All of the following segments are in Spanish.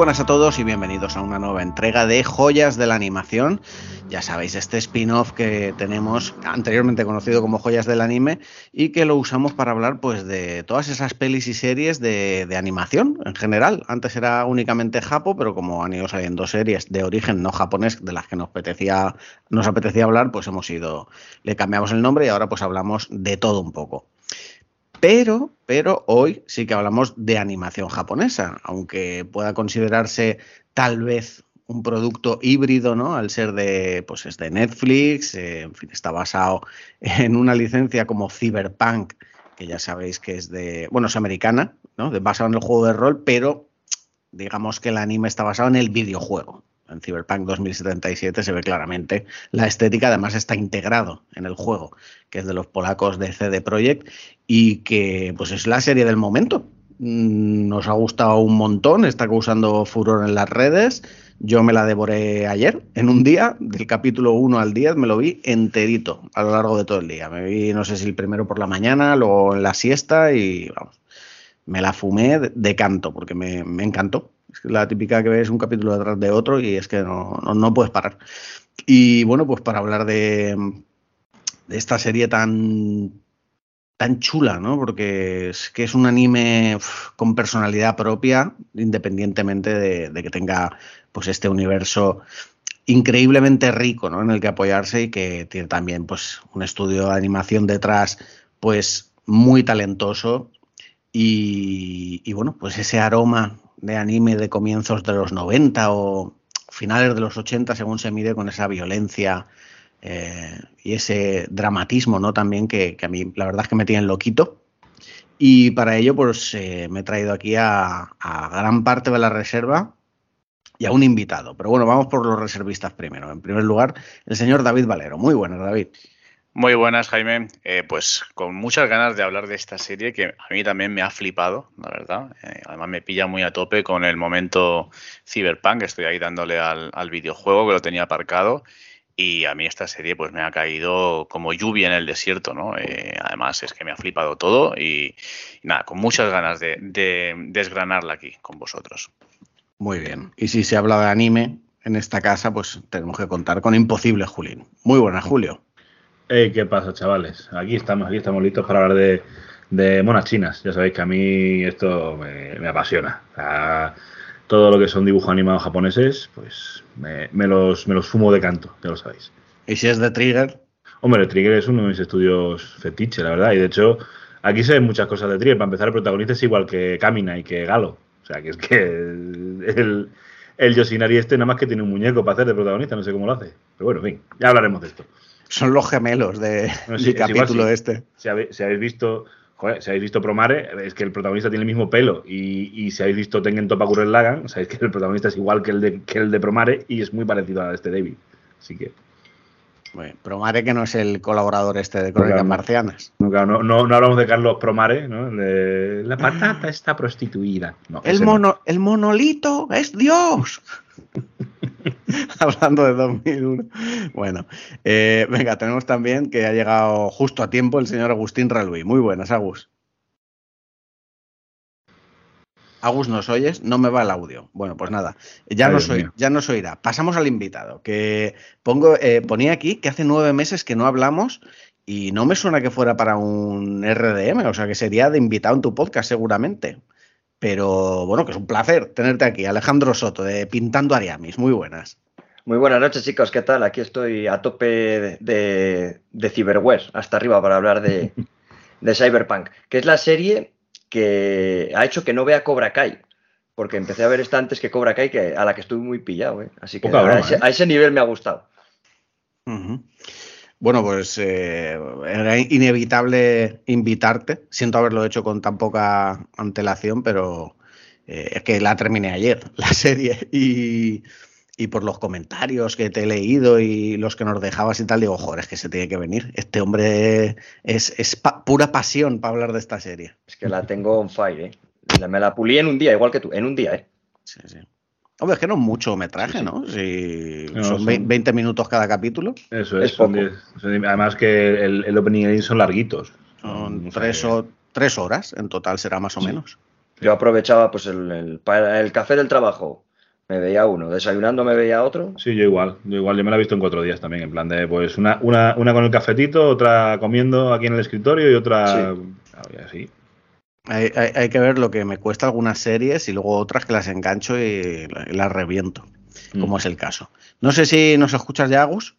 Buenas a todos y bienvenidos a una nueva entrega de Joyas de la Animación. Ya sabéis, este spin-off que tenemos anteriormente conocido como Joyas del Anime y que lo usamos para hablar pues de todas esas pelis y series de, animación en general. Antes era únicamente Japo, pero como han ido saliendo series de origen no japonés de las que nos apetecía, nos apetecía hablar, pues hemos ido, le cambiamos el nombre y ahora pues hablamos de todo un poco. Pero, pero hoy sí que hablamos de animación japonesa, aunque pueda considerarse tal vez un producto híbrido, ¿no? Al ser de, pues es de Netflix, eh, en fin, está basado en una licencia como Cyberpunk, que ya sabéis que es de, bueno, es americana, ¿no? De, basado en el juego de rol, pero digamos que el anime está basado en el videojuego en Cyberpunk 2077 se ve claramente la estética, además está integrado en el juego, que es de los polacos de CD Projekt y que pues es la serie del momento. Mm, nos ha gustado un montón, está causando furor en las redes. Yo me la devoré ayer, en un día, del capítulo 1 al 10, me lo vi enterito a lo largo de todo el día. Me vi, no sé si el primero por la mañana, luego en la siesta y vamos, me la fumé de, canto porque me, me encantó es la típica que ves un capítulo detrás de otro y es que no, puedes parar. Y bueno, pues para hablar de, esta serie tan, tan chula, ¿no? Porque es que es un anime con personalidad propia, independientemente de, que tenga pues este universo increíblemente rico, ¿no? En el que apoyarse y que tiene también pues un estudio de animación detrás, pues muy talentoso y, y bueno, pues ese aroma de anime de comienzos de los 90 o finales de los 80, según se mide con esa violencia eh, y ese dramatismo, ¿no? También que, a mí la verdad es que me tienen loquito. Y para ello, pues eh, me he traído aquí a, a, gran parte de la reserva y a un invitado. Pero bueno, vamos por los reservistas primero. En primer lugar, el señor David Valero. Muy buenas, David. Muy buenas, Jaime. Eh, pues con muchas ganas de hablar de esta serie que a mí también me ha flipado, la verdad. Eh, además me pilla muy a tope con el momento Cyberpunk. Estoy ahí dándole al, videojuego que lo tenía aparcado. Y a mí esta serie pues me ha caído como lluvia en el desierto, ¿no? Eh, además es que me ha flipado todo y, nada, con muchas ganas de, de desgranarla aquí con vosotros. Muy bien. Y si se habla de anime en esta casa, pues tenemos que contar con Imposible Julín. Muy buenas, Julio. ¿Qué pasa, chavales? Aquí estamos, aquí estamos listos para hablar de, de monas chinas. Ya sabéis que a mí esto me, apasiona. todo lo que son dibujos animados japoneses, pues me, los, me los fumo de canto, ya lo sabéis. ¿Y si es de Trigger? Hombre, Trigger es uno de mis estudios fetiche, la verdad. Y de hecho, aquí se ven muchas cosas de Trigger. Para empezar, el protagonista es igual que Kamina y que Galo. O sea, que es que el, el Yoshinari este nada más que tiene un muñeco para hacer de protagonista, no sé cómo lo hace. Pero bueno, en fin, ya hablaremos de esto son los gemelos de, del capítulo este. Si habéis, visto, si habéis visto Promare, es que el protagonista tiene el mismo pelo. Y, si habéis visto Tengen Topa Gurren Lagan, sabéis que el protagonista es igual que el de, que el de Promare y es muy parecido a este David. Así que. Bueno, Promare que no es el colaborador este de Crónicas Marcianas. No, no, no, hablamos de Carlos Promare, ¿no? la patata está prostituida. el, mono, el monolito es Dios. Hablando de 2001. Bueno, eh, venga, tenemos también que ha llegado justo a tiempo el señor Agustín Raluí. Muy buenas, Agus. Agus, ¿nos oyes? No me va el audio. Bueno, pues nada, ya, no soy, ya nos oirá. Pasamos al invitado, que pongo, eh, ponía aquí que hace nueve meses que no hablamos y no me suena que fuera para un RDM, o sea que sería de invitado en tu podcast seguramente. Pero bueno, que es un placer tenerte aquí. Alejandro Soto, de Pintando Ariamis. Muy buenas. Muy buenas noches, chicos. ¿Qué tal? Aquí estoy a tope de, de, Cyberware, hasta arriba, para hablar de, Cyberpunk, que es la serie que ha hecho que no vea Cobra Kai. Porque empecé a ver esta antes que Cobra Kai, que, a la que estoy muy pillado. ¿eh? Así que ¿eh? a, ese, nivel me ha gustado. Bueno, pues eh, era inevitable invitarte. Siento haberlo hecho con tan poca antelación, pero eh, es que la terminé ayer, la serie, y, por los comentarios que te he leído y los que nos dejabas y tal, digo, joder, es que se tiene que venir. Este hombre es, pura pasión para hablar de esta serie. Es que la tengo on fire, ¿eh? Me la pulí en un día, igual que tú, en un día, ¿eh? Sí, sí. Hombre, es que no es mucho metraje, ¿no? Si son, 20 minutos cada capítulo. Eso es, además que el, opening son larguitos. Son tres, o, tres horas en total será más o menos. Yo aprovechaba pues el, el, café del trabajo, me veía uno, desayunando me veía otro. Sí, yo igual, yo igual, yo me la he visto en cuatro días también, en plan de pues una, una, una con el cafetito, otra comiendo aquí en el escritorio y otra Sí. así. Hay, hay- hay que ver lo que me cuesta algunas series y luego otras que las engancho y la- y las reviento, como Mm. es el caso. No sé si nos escuchas ya, Agus.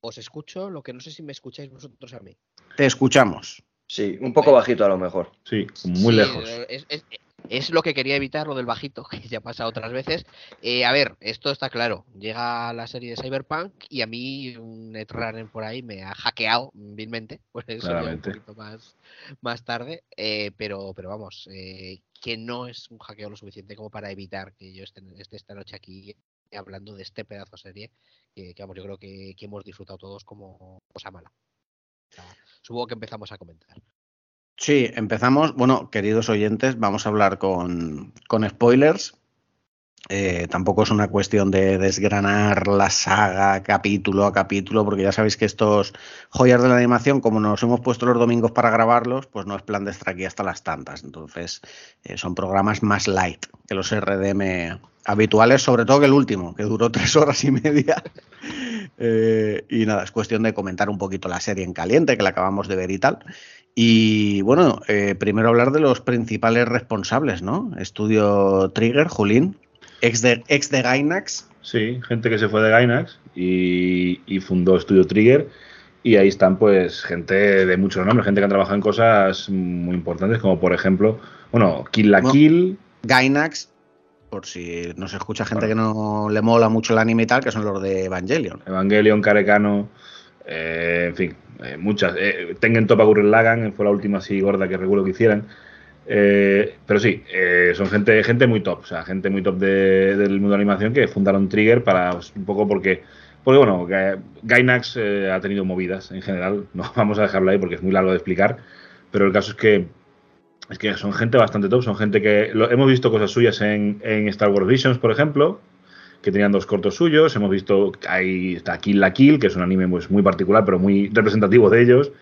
Os escucho, lo que no sé si me escucháis vosotros a mí. Te escuchamos. Sí, un poco bajito a lo mejor. Sí, muy Sí, lejos. Es, es- es lo que quería evitar, lo del bajito, que ya ha pasado otras veces. Eh, a ver, esto está claro. Llega la serie de Cyberpunk y a mí un Netrunner por ahí me ha hackeado vilmente. Por eso un poquito más, más tarde. eh, pero, pero vamos, eh, que no es un hackeo lo suficiente como para evitar que yo esté, esté esta noche aquí hablando de este pedazo de serie que, que, vamos, yo creo que, que hemos disfrutado todos como cosa mala. O sea, supongo que empezamos a comentar. Sí, empezamos. Bueno, queridos oyentes, vamos a hablar con, con spoilers. Eh, tampoco es una cuestión de desgranar la saga capítulo a capítulo, porque ya sabéis que estos joyas de la animación, como nos hemos puesto los domingos para grabarlos, pues no es plan de estar aquí hasta las tantas. Entonces, eh, son programas más light que los RDM habituales, sobre todo que el último, que duró tres horas y media. Eh, y nada, es cuestión de comentar un poquito la serie en caliente, que la acabamos de ver y tal. Y bueno, primero hablar de los principales responsables, ¿no? Estudio Trigger, Julín, ex de, ex de Gainax. Sí, gente que se fue de Gainax y, y fundó Studio Trigger. Y ahí están, pues, gente de muchos nombres, gente que ha trabajado en cosas muy importantes, como por ejemplo, bueno, Kill la. Kill. Gainax, por si nos escucha gente que no le mola mucho el anime y tal, que son los de Evangelion. Evangelion, Carecano, eh, en fin, eh, muchas. Eh, Tengen Topa Gurren Lagann fue la última así gorda que recuerdo que hicieran. Eh, pero sí, eh, son gente, gente muy top, o sea, gente muy top de- del mundo de animación que fundaron Trigger para pues, un poco porque, porque bueno, Ga- Gainax eh, ha tenido movidas en general, no vamos a dejarlo ahí porque es muy largo de explicar, pero el caso es que es que son gente bastante top, son gente que hemos visto cosas suyas en, en Star Wars Visions, por ejemplo, que tenían dos cortos suyos. Hemos visto, ahí está Kill la Kill, que es un anime pues, muy particular, pero muy representativo de ellos.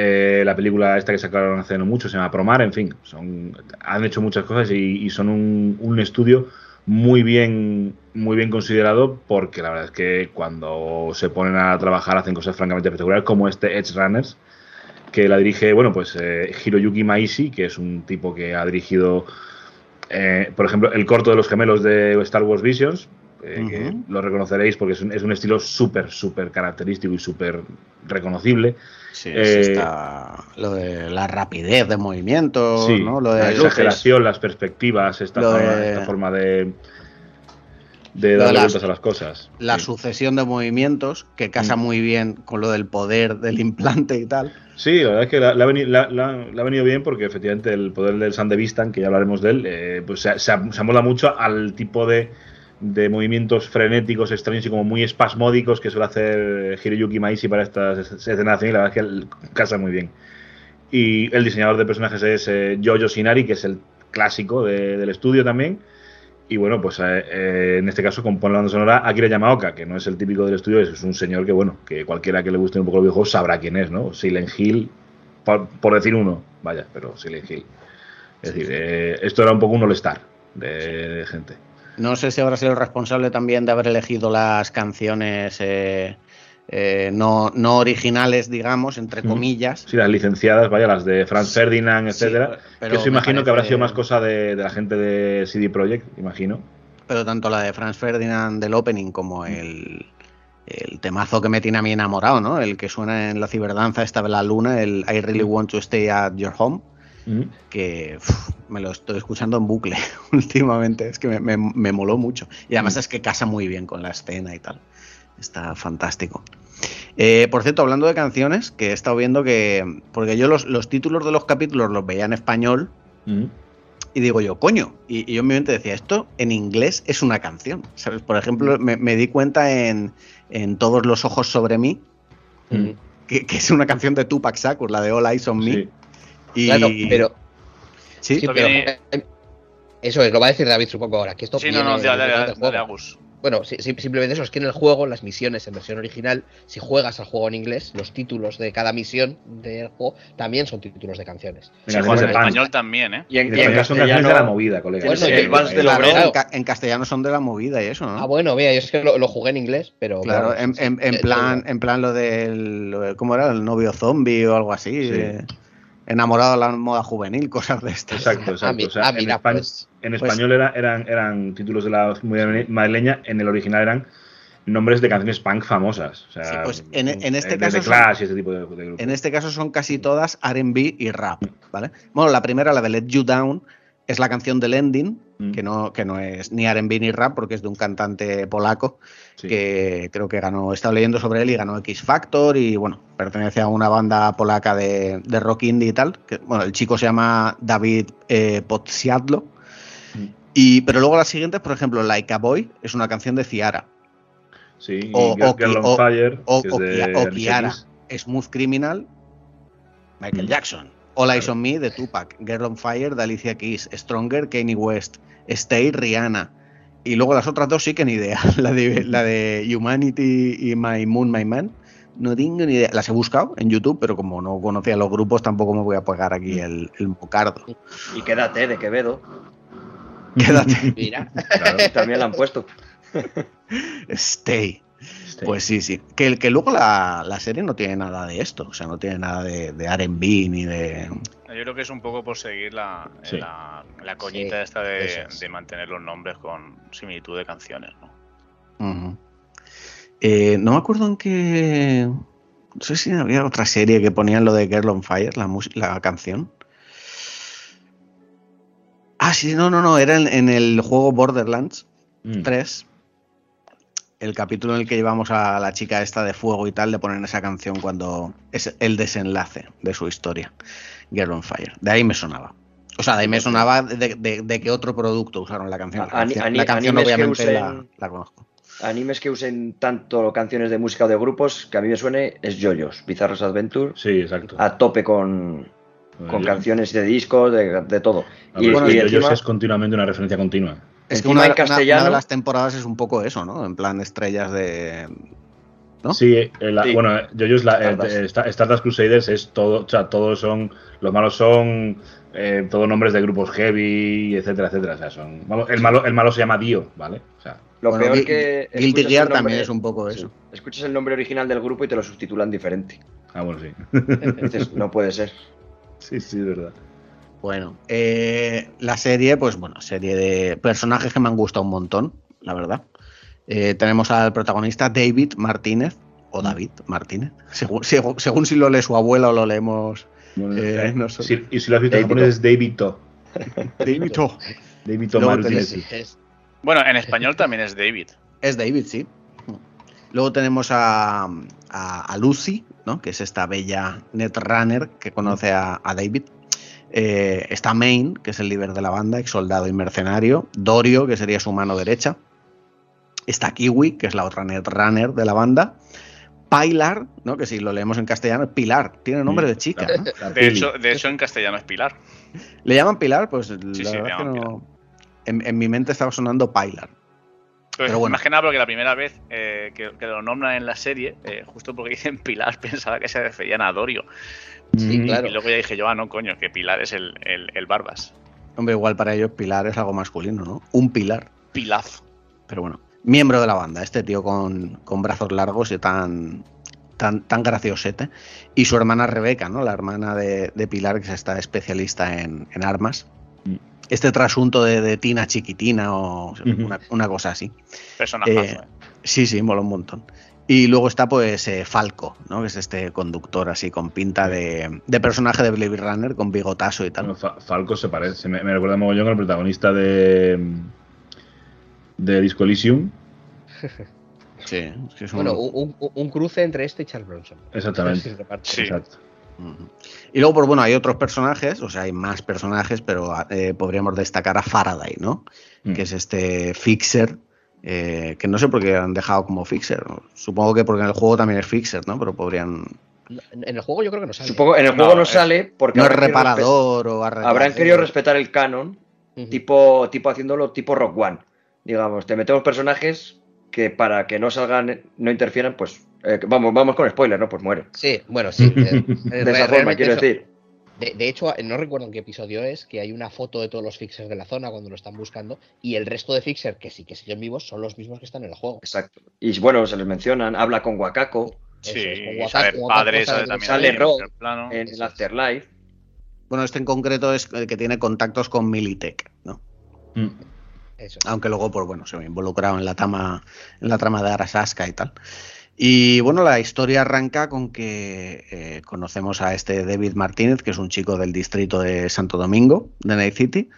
Eh, la película esta que sacaron hace no mucho se llama Promar, en fin, son, han hecho muchas cosas y, y son un, un estudio muy bien, muy bien considerado porque la verdad es que cuando se ponen a trabajar hacen cosas francamente espectaculares como este Edge Runners que la dirige, bueno, pues eh, Hiroyuki Maishi, que es un tipo que ha dirigido, eh, por ejemplo, el corto de los gemelos de Star Wars Visions, eh, que lo reconoceréis porque es un, es un estilo súper, súper característico y súper reconocible. Sí, Eh, está lo de la rapidez de movimientos, Sí, ¿no? Lo de la luces. exageración, las perspectivas, esta, Lo forma, de- esta forma de, de darle vueltas a las cosas. la Sí. sucesión de movimientos que casa Mm. muy bien con lo del poder del implante y tal. Sí, la verdad es que le ha, venido, bien porque efectivamente el poder del Sandevistan, que ya hablaremos de él, eh, pues se, se, se mucho al tipo de, de movimientos frenéticos, extraños y como muy espasmódicos que suele hacer Hiroyuki Maishi para estas escenas de acción y la verdad es que casa muy bien. Y el diseñador de personajes es eh, Jojo Shinari, que es el clásico de- del estudio también. Y bueno, pues eh, eh, en este caso compone la banda sonora Akira Yamaoka, que no es el típico del estudio, es, es un señor que, bueno, que cualquiera que le guste un poco los videojuegos sabrá quién es, ¿no? Silent Hill, por, por decir uno, vaya, pero Silent Hill. Es decir, eh, esto era un poco un all-star de, de gente. No sé si habrá sido el responsable también de haber elegido las canciones eh, eh, no, no originales, digamos, entre comillas. Sí, las licenciadas, vaya, las de Franz Ferdinand, Sí, etcétera. pero que eso imagino que habrá sido más cosa de, de la gente de CD Projekt, imagino. Pero tanto la de Franz Ferdinand del opening como el, el temazo que me tiene a mí enamorado, ¿no? El que suena en la ciberdanza esta de la luna, el I really want to stay at your home, Que uf, me lo estoy escuchando en bucle últimamente, es que me, me- me moló mucho. Y además Mm. es que casa muy bien con la escena y tal. Está fantástico. Eh, por cierto, hablando de canciones, que he estado viendo que. Porque yo los, los títulos de los capítulos los veía en español y digo yo, coño. Y, y yo en mi mente decía, esto en inglés es una canción. ¿Sabes? Por ejemplo, me, me di cuenta en, en Todos los ojos sobre mí, que, que es una canción de Tupac Shakur, la de All Eyes on Me. Sí. Y, Claro, pero ¿Sí? Pero viene- eh, eso es, lo va a decir David supongo ahora, que esto Sí, no, no, juego. dale, Agus. Bueno, sí, sí, simplemente eso, es que en el juego, las misiones en versión original, si juegas al juego en inglés, los títulos de cada misión del juego también son títulos de canciones. Si juegas en español también, ¿eh? Y en, y en canciones de la castellano. movida, colega. Bueno, el claro, en, ca- en castellano son de la movida y eso, ¿no? Ah, bueno, vea, yo es que lo, lo jugué en inglés, pero. Claro, bueno, en, en- en sí, plan, sí. en plan lo del, ¿cómo era? El novio zombie o algo así. De- enamorado de la moda juvenil, cosas de estas. Exacto, Ah, exacto. mi- O sea, ah, en, pues- en pues- español era- eran, eran títulos de la madrileña, en el original eran nombres de canciones punk famosas. O sea, Sí, pues en- en este de- caso de son- Clash y este tipo de, de grupos. En este caso son casi todas RB y rap, ¿vale? Bueno, la primera, la de Let You Down, es la canción del ending, Mm. que no, que no es ni RB ni rap, porque es de un cantante polaco, Sí. que creo que ganó, he estado leyendo sobre él y ganó X Factor, y bueno, pertenece a una banda polaca de, de rock indie y tal. Que, bueno, el chico se llama David eh, Podsiadlo. Mm. Y, pero luego las siguientes, por ejemplo, Like a Boy, es una canción de Ciara. Sí, y o- Girl, o- on o- Fire, o- que es o de o Kiara. Smooth Criminal, Michael Mm. Jackson. All Eyes on Me de Tupac. Girl on Fire de Alicia Keys. Stronger, Kanye West. Stay, Rihanna. Y luego las otras dos sí que ni idea. La de, la de Humanity y My Moon, My Man. No tengo ni idea. Las he buscado en YouTube, pero como no conocía los grupos, tampoco me voy a pegar aquí el, el mocardo. Y quédate de Quevedo. Quédate. Mira. Claro, También la han puesto. Stay. Pues sí, sí. Que, que luego la, la serie no tiene nada de esto. O sea, no tiene nada de, de RB ni de. Yo creo que es un poco por seguir la, Sí. la, la coñita Sí, esta de, es. de mantener los nombres con similitud de canciones, ¿no? Eh, no me acuerdo en qué. No sé si había otra serie que ponían lo de Girl on Fire, la, la canción. Ah, sí, no, no, no, era en, en el juego Borderlands Mm. 3. El capítulo en el que llevamos a la chica esta de fuego y tal, le ponen esa canción cuando es el desenlace de su historia. Girl on Fire. De ahí me sonaba. O sea, de ahí me sonaba de, de- de que otro producto usaron la canción. La Ani- canción, ani- la canción obviamente la, usen- la conozco. Animes que usen tanto canciones de música o de grupos que a mí me suene es Yoyos, Bizarros Adventure, Sí, exacto. a tope con, con canciones de discos, de, de todo. Ah, Y, bueno, y que Yoyos encima- es continuamente una referencia continua. Es que una, en una- una castellano- de las temporadas es un poco eso, ¿no? En plan estrellas de. ¿No? Sí, eh, la- Sí. bueno, Yoyos, la, eh, Stardust. eh, Star- Stardust Crusaders es todo, o sea, todos son, los malos son eh, todos nombres de grupos heavy, etcétera, etcétera. O sea, son, el malo, el malo se llama Dio, ¿vale? O sea, Lo Bueno, peor que. Guilty Gear nombre- también es un poco sí, eso. escuchas el nombre original del grupo y te lo subtitulan diferente. ah, bueno, sí. Dices, no puede ser. sí, sí, es verdad. Bueno, eh, la serie, pues bueno, serie de personajes que me han gustado un montón, la verdad. Eh, tenemos al protagonista David Martínez, o David Martínez, según, según, según si lo lee su abuela o lo leemos. Bueno, Eh, no sé. si- y si lo has visto en David japonés es David To. David, oh, David To. Es- Bueno, en español también es David. es David, sí. Luego tenemos a, a- a Lucy, ¿no? que es esta bella netrunner que conoce a, a David. Eh, está Main, que es el líder de la banda, ex soldado y mercenario. Dorio, que sería su mano derecha. Está Kiwi, que es la otra netrunner de la banda. Pilar, ¿no? que si lo leemos en castellano es Pilar, tiene nombre de chica. De hecho, de hecho, en castellano es Pilar. ¿Le llaman Pilar? Pues la sí, verdad le es que llaman no. En, en mi mente estaba sonando Pilar. Pero, Pero bueno. más que nada porque la primera vez eh, que, que lo nombran en la serie, eh, justo porque dicen Pilar, pensaba que se referían a Dorio. Sí, claro. Y luego ya dije yo, ah, no, coño, que Pilar es el, el, el Barbas. Hombre, igual para ellos Pilar es algo masculino, ¿no? Un pilar. Pilaz. Pero bueno, miembro de la banda, este tío con, con brazos largos y tan, tan, tan graciosete. Y su hermana Rebeca, ¿no? La hermana de, de Pilar, que es esta especialista en, en armas. Mm. Este trasunto de, de Tina chiquitina o una, una cosa así. Personajazo. Eh, eh. Sí, sí, mola un montón. Y luego está pues eh, Falco, ¿no? Que es este conductor así con pinta de, de personaje de Blade Runner, con bigotazo y tal. Bueno, Fa- Falco se parece, me, me recuerda mogollón al protagonista de de Disco Elysium. Sí, es que es un- Bueno, un, un- un cruce entre este y Charles Bronson. Exactamente. Sí. Exacto. Y luego, pues bueno, hay otros personajes, o sea, hay más personajes, pero eh, podríamos destacar a Faraday, ¿no? Mm. Que es este Fixer, eh, que no sé por qué han dejado como Fixer. ¿no? Supongo que porque en el juego también es Fixer, ¿no? Pero podrían... En el juego yo creo que no sale. Supongo en el No, juego no es- sale porque No es habrán querido reparador o arreglador. habrán querido respetar el canon, tipo, tipo haciéndolo tipo Rock One. Digamos, te metemos personajes que para que no salgan, no interfieran, pues eh, vamos, vamos con spoiler, ¿no? Pues muere. Sí, bueno, sí. eh, De esa forma, quiero eso- decir. De, de hecho, no recuerdo en qué episodio es, que hay una foto de todos los fixers de la zona cuando lo están buscando y el resto de fixers que sí que siguen vivos son los mismos que están en el juego. Exacto. Y bueno, se les mencionan, habla con Wakako Sí, es, con y Waka- sale padre, también ahí en el. Afterlife. Bueno, este en concreto es el que tiene contactos con Militech, ¿no? Mm. Eso es. Aunque luego, pues bueno, se ve involucrado en la trama, en la trama de Arasaka y tal. Y bueno, la historia arranca con que eh, conocemos a este David Martínez, que es un chico del distrito de Santo Domingo, de Night City,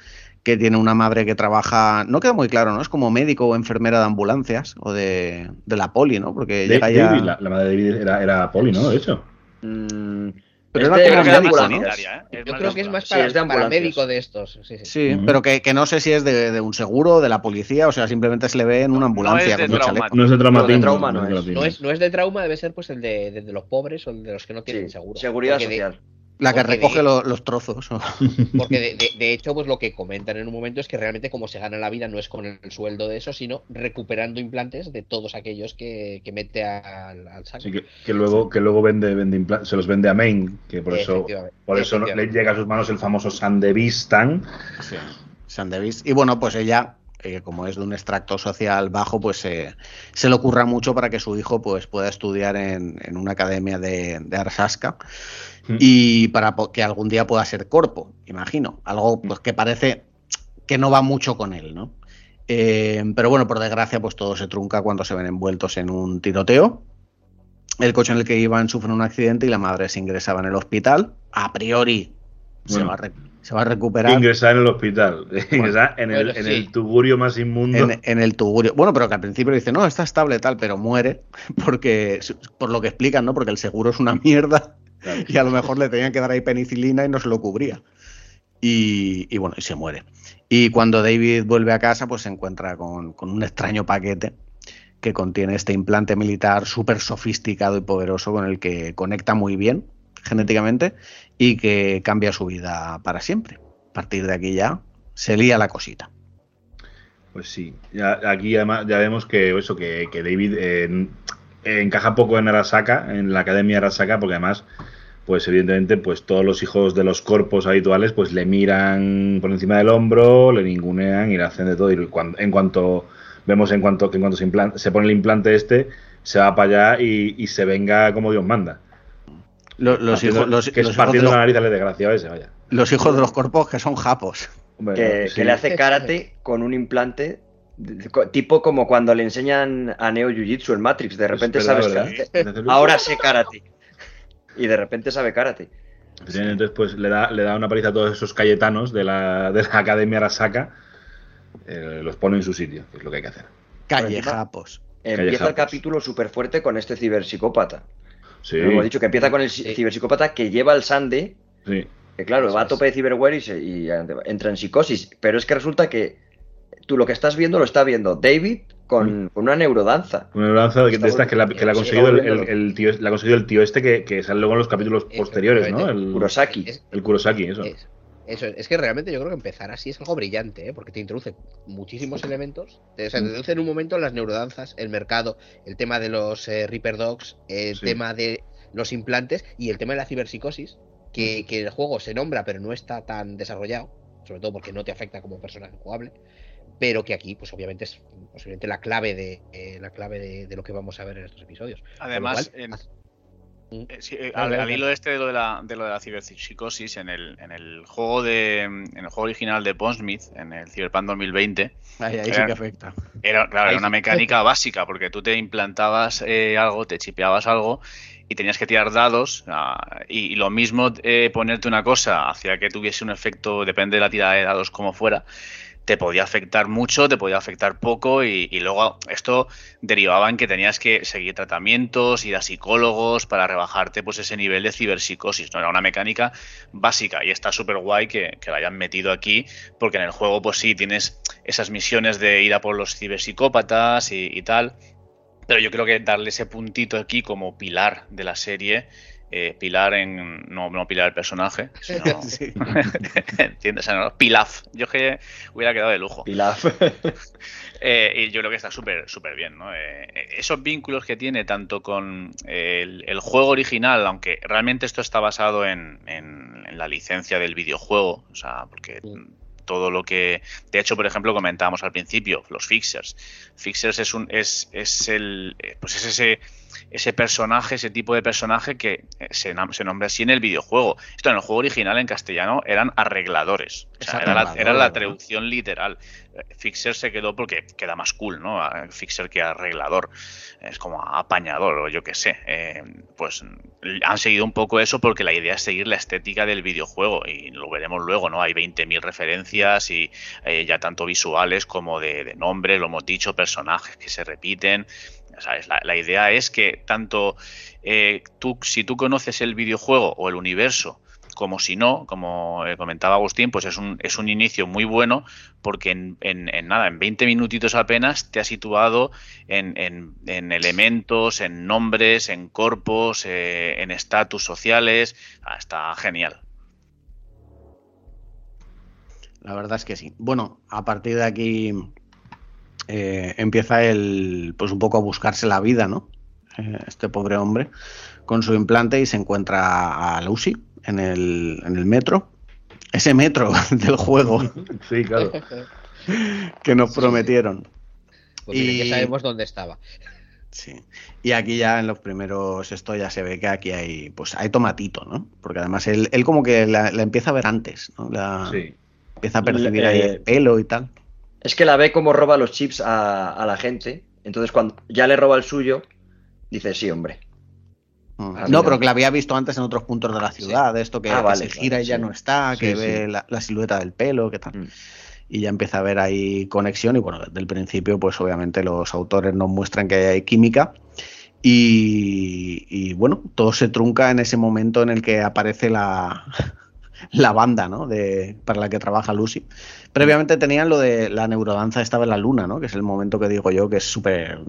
que tiene una madre que trabaja, no queda muy claro, ¿no? Es como médico o enfermera de ambulancias o de, de la poli, ¿no? Porque llega ya... David, la, la madre de David era, era Poli, ¿no? De hecho. Mm, Pero es era de- como Creo que era más médico, ¿no? sanitaria, ¿eh? Yo más creo que es más Sí, para, es de para ambulancias. médico de estos. Sí, sí. Sí, pero que, que no sé si es de, de un seguro, de la policía, o sea, simplemente se le ve en una ambulancia de con trauma. No es de traumatismo. trauma no. No es, no es de trauma, debe ser pues el de, de- de los pobres o el de los que no tienen sí, seguro. seguridad de- social. La que recoge de- lo- los trozos. ¿no? Porque de, de- de hecho, pues lo que comentan en un momento es que realmente como se gana la vida no es con el sueldo de eso, sino recuperando implantes de todos aquellos que, que mete al, al saco. Sí, que, que luego, que luego vende, vende se los vende a Main, que por eso, por eso no- le llega a sus manos el famoso Sandevistan. Sí, San Davis. Y bueno, pues ella, eh, como es de un extracto social bajo, pues eh, se le ocurra mucho para que su hijo pues, pueda estudiar en, en una academia de, de Arsaska Mm. y para que algún día pueda ser corpo, imagino. Algo pues, que parece que no va mucho con él, ¿no? Eh, pero bueno, por desgracia, pues todo se trunca cuando se ven envueltos en un tiroteo. El coche en el que iban sufre un accidente y la madre se ingresaba en el hospital. A priori se, va a se va a recuperar. Ingresar en el hospital. Ingresar en, el, en sí. el tugurio más inmundo. en, en el tugurio. Bueno, pero que al principio dice, no, está estable tal, pero muere, porque por lo que explican, ¿no? Porque el seguro es una mierda Claro. y a lo mejor le tenían que dar ahí penicilina y no se lo cubría. Y, y bueno, y se muere. Y cuando David vuelve a casa, pues se encuentra con, con un extraño paquete que contiene este implante militar súper sofisticado y poderoso con el que conecta muy bien genéticamente y que cambia su vida para siempre. A partir de aquí ya se lía la cosita. Pues sí, ya, aquí además ya vemos que eso que, que David eh, encaja poco en Arasaka, en la academia Arasaka, porque además, pues evidentemente, pues todos los hijos de los corpos habituales, pues le miran por encima del hombro, le ningunean y le hacen de todo. Y cuan- en cuanto vemos en cuanto que en cuanto se, se pone el implante este, se va para allá y, y se venga como Dios manda. Lo- Los, hijos, los, que es los hijos de los, la nariz al desgraciado ese, vaya. los hijos de los cuerpos que son japos. Hombre, que, le hace karate con un implante, tipo como cuando le enseñan a Neo Jiu-Jitsu en Matrix, de repente sabes karate. Ahora sé karate. Y de repente sabe karate. Entonces, pues le da, le da una paliza a todos esos cayetanos de la, de la Academia Arasaka, eh, los pone en su sitio, que es lo que hay que hacer. Calle encima- japos. Empieza el capítulo súper fuerte con este ciberpsicópata. Sí, Como hemos dicho, que empieza con el ciberpsicópata que lleva al Sande, sí. que claro, va a tope de ciberware y, se- y entra en psicosis. Pero es que resulta que tú lo que estás viendo lo está viendo David con, con una neurodanza. Una lanza de, de estas que la, que la ha conseguido el, está el- el tío, la ha conseguido el tío este que, que sale luego en los capítulos posteriores, ¿no? El, Kurosaki. Es, el Kurosaki, eso. es- eso es, es que realmente yo creo que empezar así es algo brillante, ¿eh? porque te introduce muchísimos elementos. Te, o sea, te Mm. introduce en un momento las neurodanzas, el mercado, el tema de los eh, Reaper Dogs, el Sí. tema de los implantes y el tema de la ciberpsicosis, Mm. que, que el juego se nombra pero no está tan desarrollado, sobre todo porque no te afecta como personaje jugable, pero que aquí, pues obviamente es posiblemente la clave de eh, la clave de, de lo que vamos a ver en estos episodios. Además, cual, Eh, sí, eh, al, hilo este de lo de la, de lo de la ciberpsicosis, en el, en el juego de en el juego original de Pondsmith, en el Cyberpunk 2020, Ahí, ahí sí Era- que afecta. era, claro, Ahí era una sí. mecánica básica, porque tú te implantabas eh, algo, te chipeabas algo y tenías que tirar dados ah, y, y lo mismo eh, ponerte una cosa hacía que tuviese un efecto, depende de la tirada de dados como fuera, te podía afectar mucho, te podía afectar poco y, y luego esto derivaba en que tenías que seguir tratamientos, ir a psicólogos para rebajarte pues ese nivel de ciberpsicosis. ¿no? Era una mecánica básica y está súper guay que, la hayan metido aquí porque en el juego pues sí tienes esas misiones de ir a por los ciberpsicópatas y tal. Pero yo creo que darle ese puntito aquí como pilar de la serie eh, pilar en. No, no pilar el personaje, sino. ¿Entiendes? O sea, no, Pilaf. Yo que hubiera quedado de lujo. Pilaf. Eh, y yo creo que está súper súper bien, ¿no? Eh, esos vínculos que tiene tanto con el, el, juego original, aunque realmente esto está basado en, en, en la licencia del videojuego, o sea, porque todo lo que de hecho por ejemplo comentábamos al principio los fixers fixers es un es, es el pues es ese ese personaje, ese tipo de personaje que eh, se, se, nombra así en el videojuego. Esto en el juego original en castellano eran arregladores. O sea, era, la, era, la, traducción literal. Fixer se quedó porque queda más cool, ¿no? Fixer que arreglador. Es como apañador o yo qué sé. Eh, pues han seguido un poco eso porque la idea es seguir la estética del videojuego y lo veremos luego, ¿no? Hay 20.000 referencias y eh, ya tanto visuales como de, de nombres, lo hemos dicho, personajes que se repiten. La, idea es que tanto eh, tú, si tú conoces el videojuego o el universo, como si no, como eh, comentaba Agustín, pues es un, es un inicio muy bueno porque en, nada, en 20 minutitos apenas te ha situado en, en elementos, en nombres, en corpos, eh, en estatus sociales. Ah, está genial. La verdad es que sí. Bueno, a partir de aquí eh, empieza el, pues un poco a buscarse la vida, ¿no? Eh, este pobre hombre con su implante y se encuentra a Lucy en el, en el metro. Ese metro del juego. Sí, claro. que nos prometieron. Pues y ya sabemos dónde estaba. Sí. Y aquí ya en los primeros esto ya se ve que aquí hay pues hay tomatito, ¿no? Porque además él, él como que la, la, empieza a ver antes, ¿no? La, sí. Empieza a percibir ahí el pelo y tal. Es que la ve como roba los chips a, a, la gente. Entonces, cuando ya le roba el suyo, dice, sí, hombre. Mm. No, pero que la había visto antes en otros puntos de la ciudad, sí. esto que, ah, vale, que se gira y ya sí. no está, que sí, ve la, la, silueta del pelo, que tal. Mm. Y ya empieza a ver ahí conexión. Y bueno, desde el principio, pues obviamente los autores nos muestran que hay química. Y, y bueno, todo se trunca en ese momento en el que aparece la, la banda, ¿no? De, para la que trabaja Lucy. Previamente tenían lo de la neurodanza estaba en la luna, ¿no? Que es el momento que digo yo que es súper...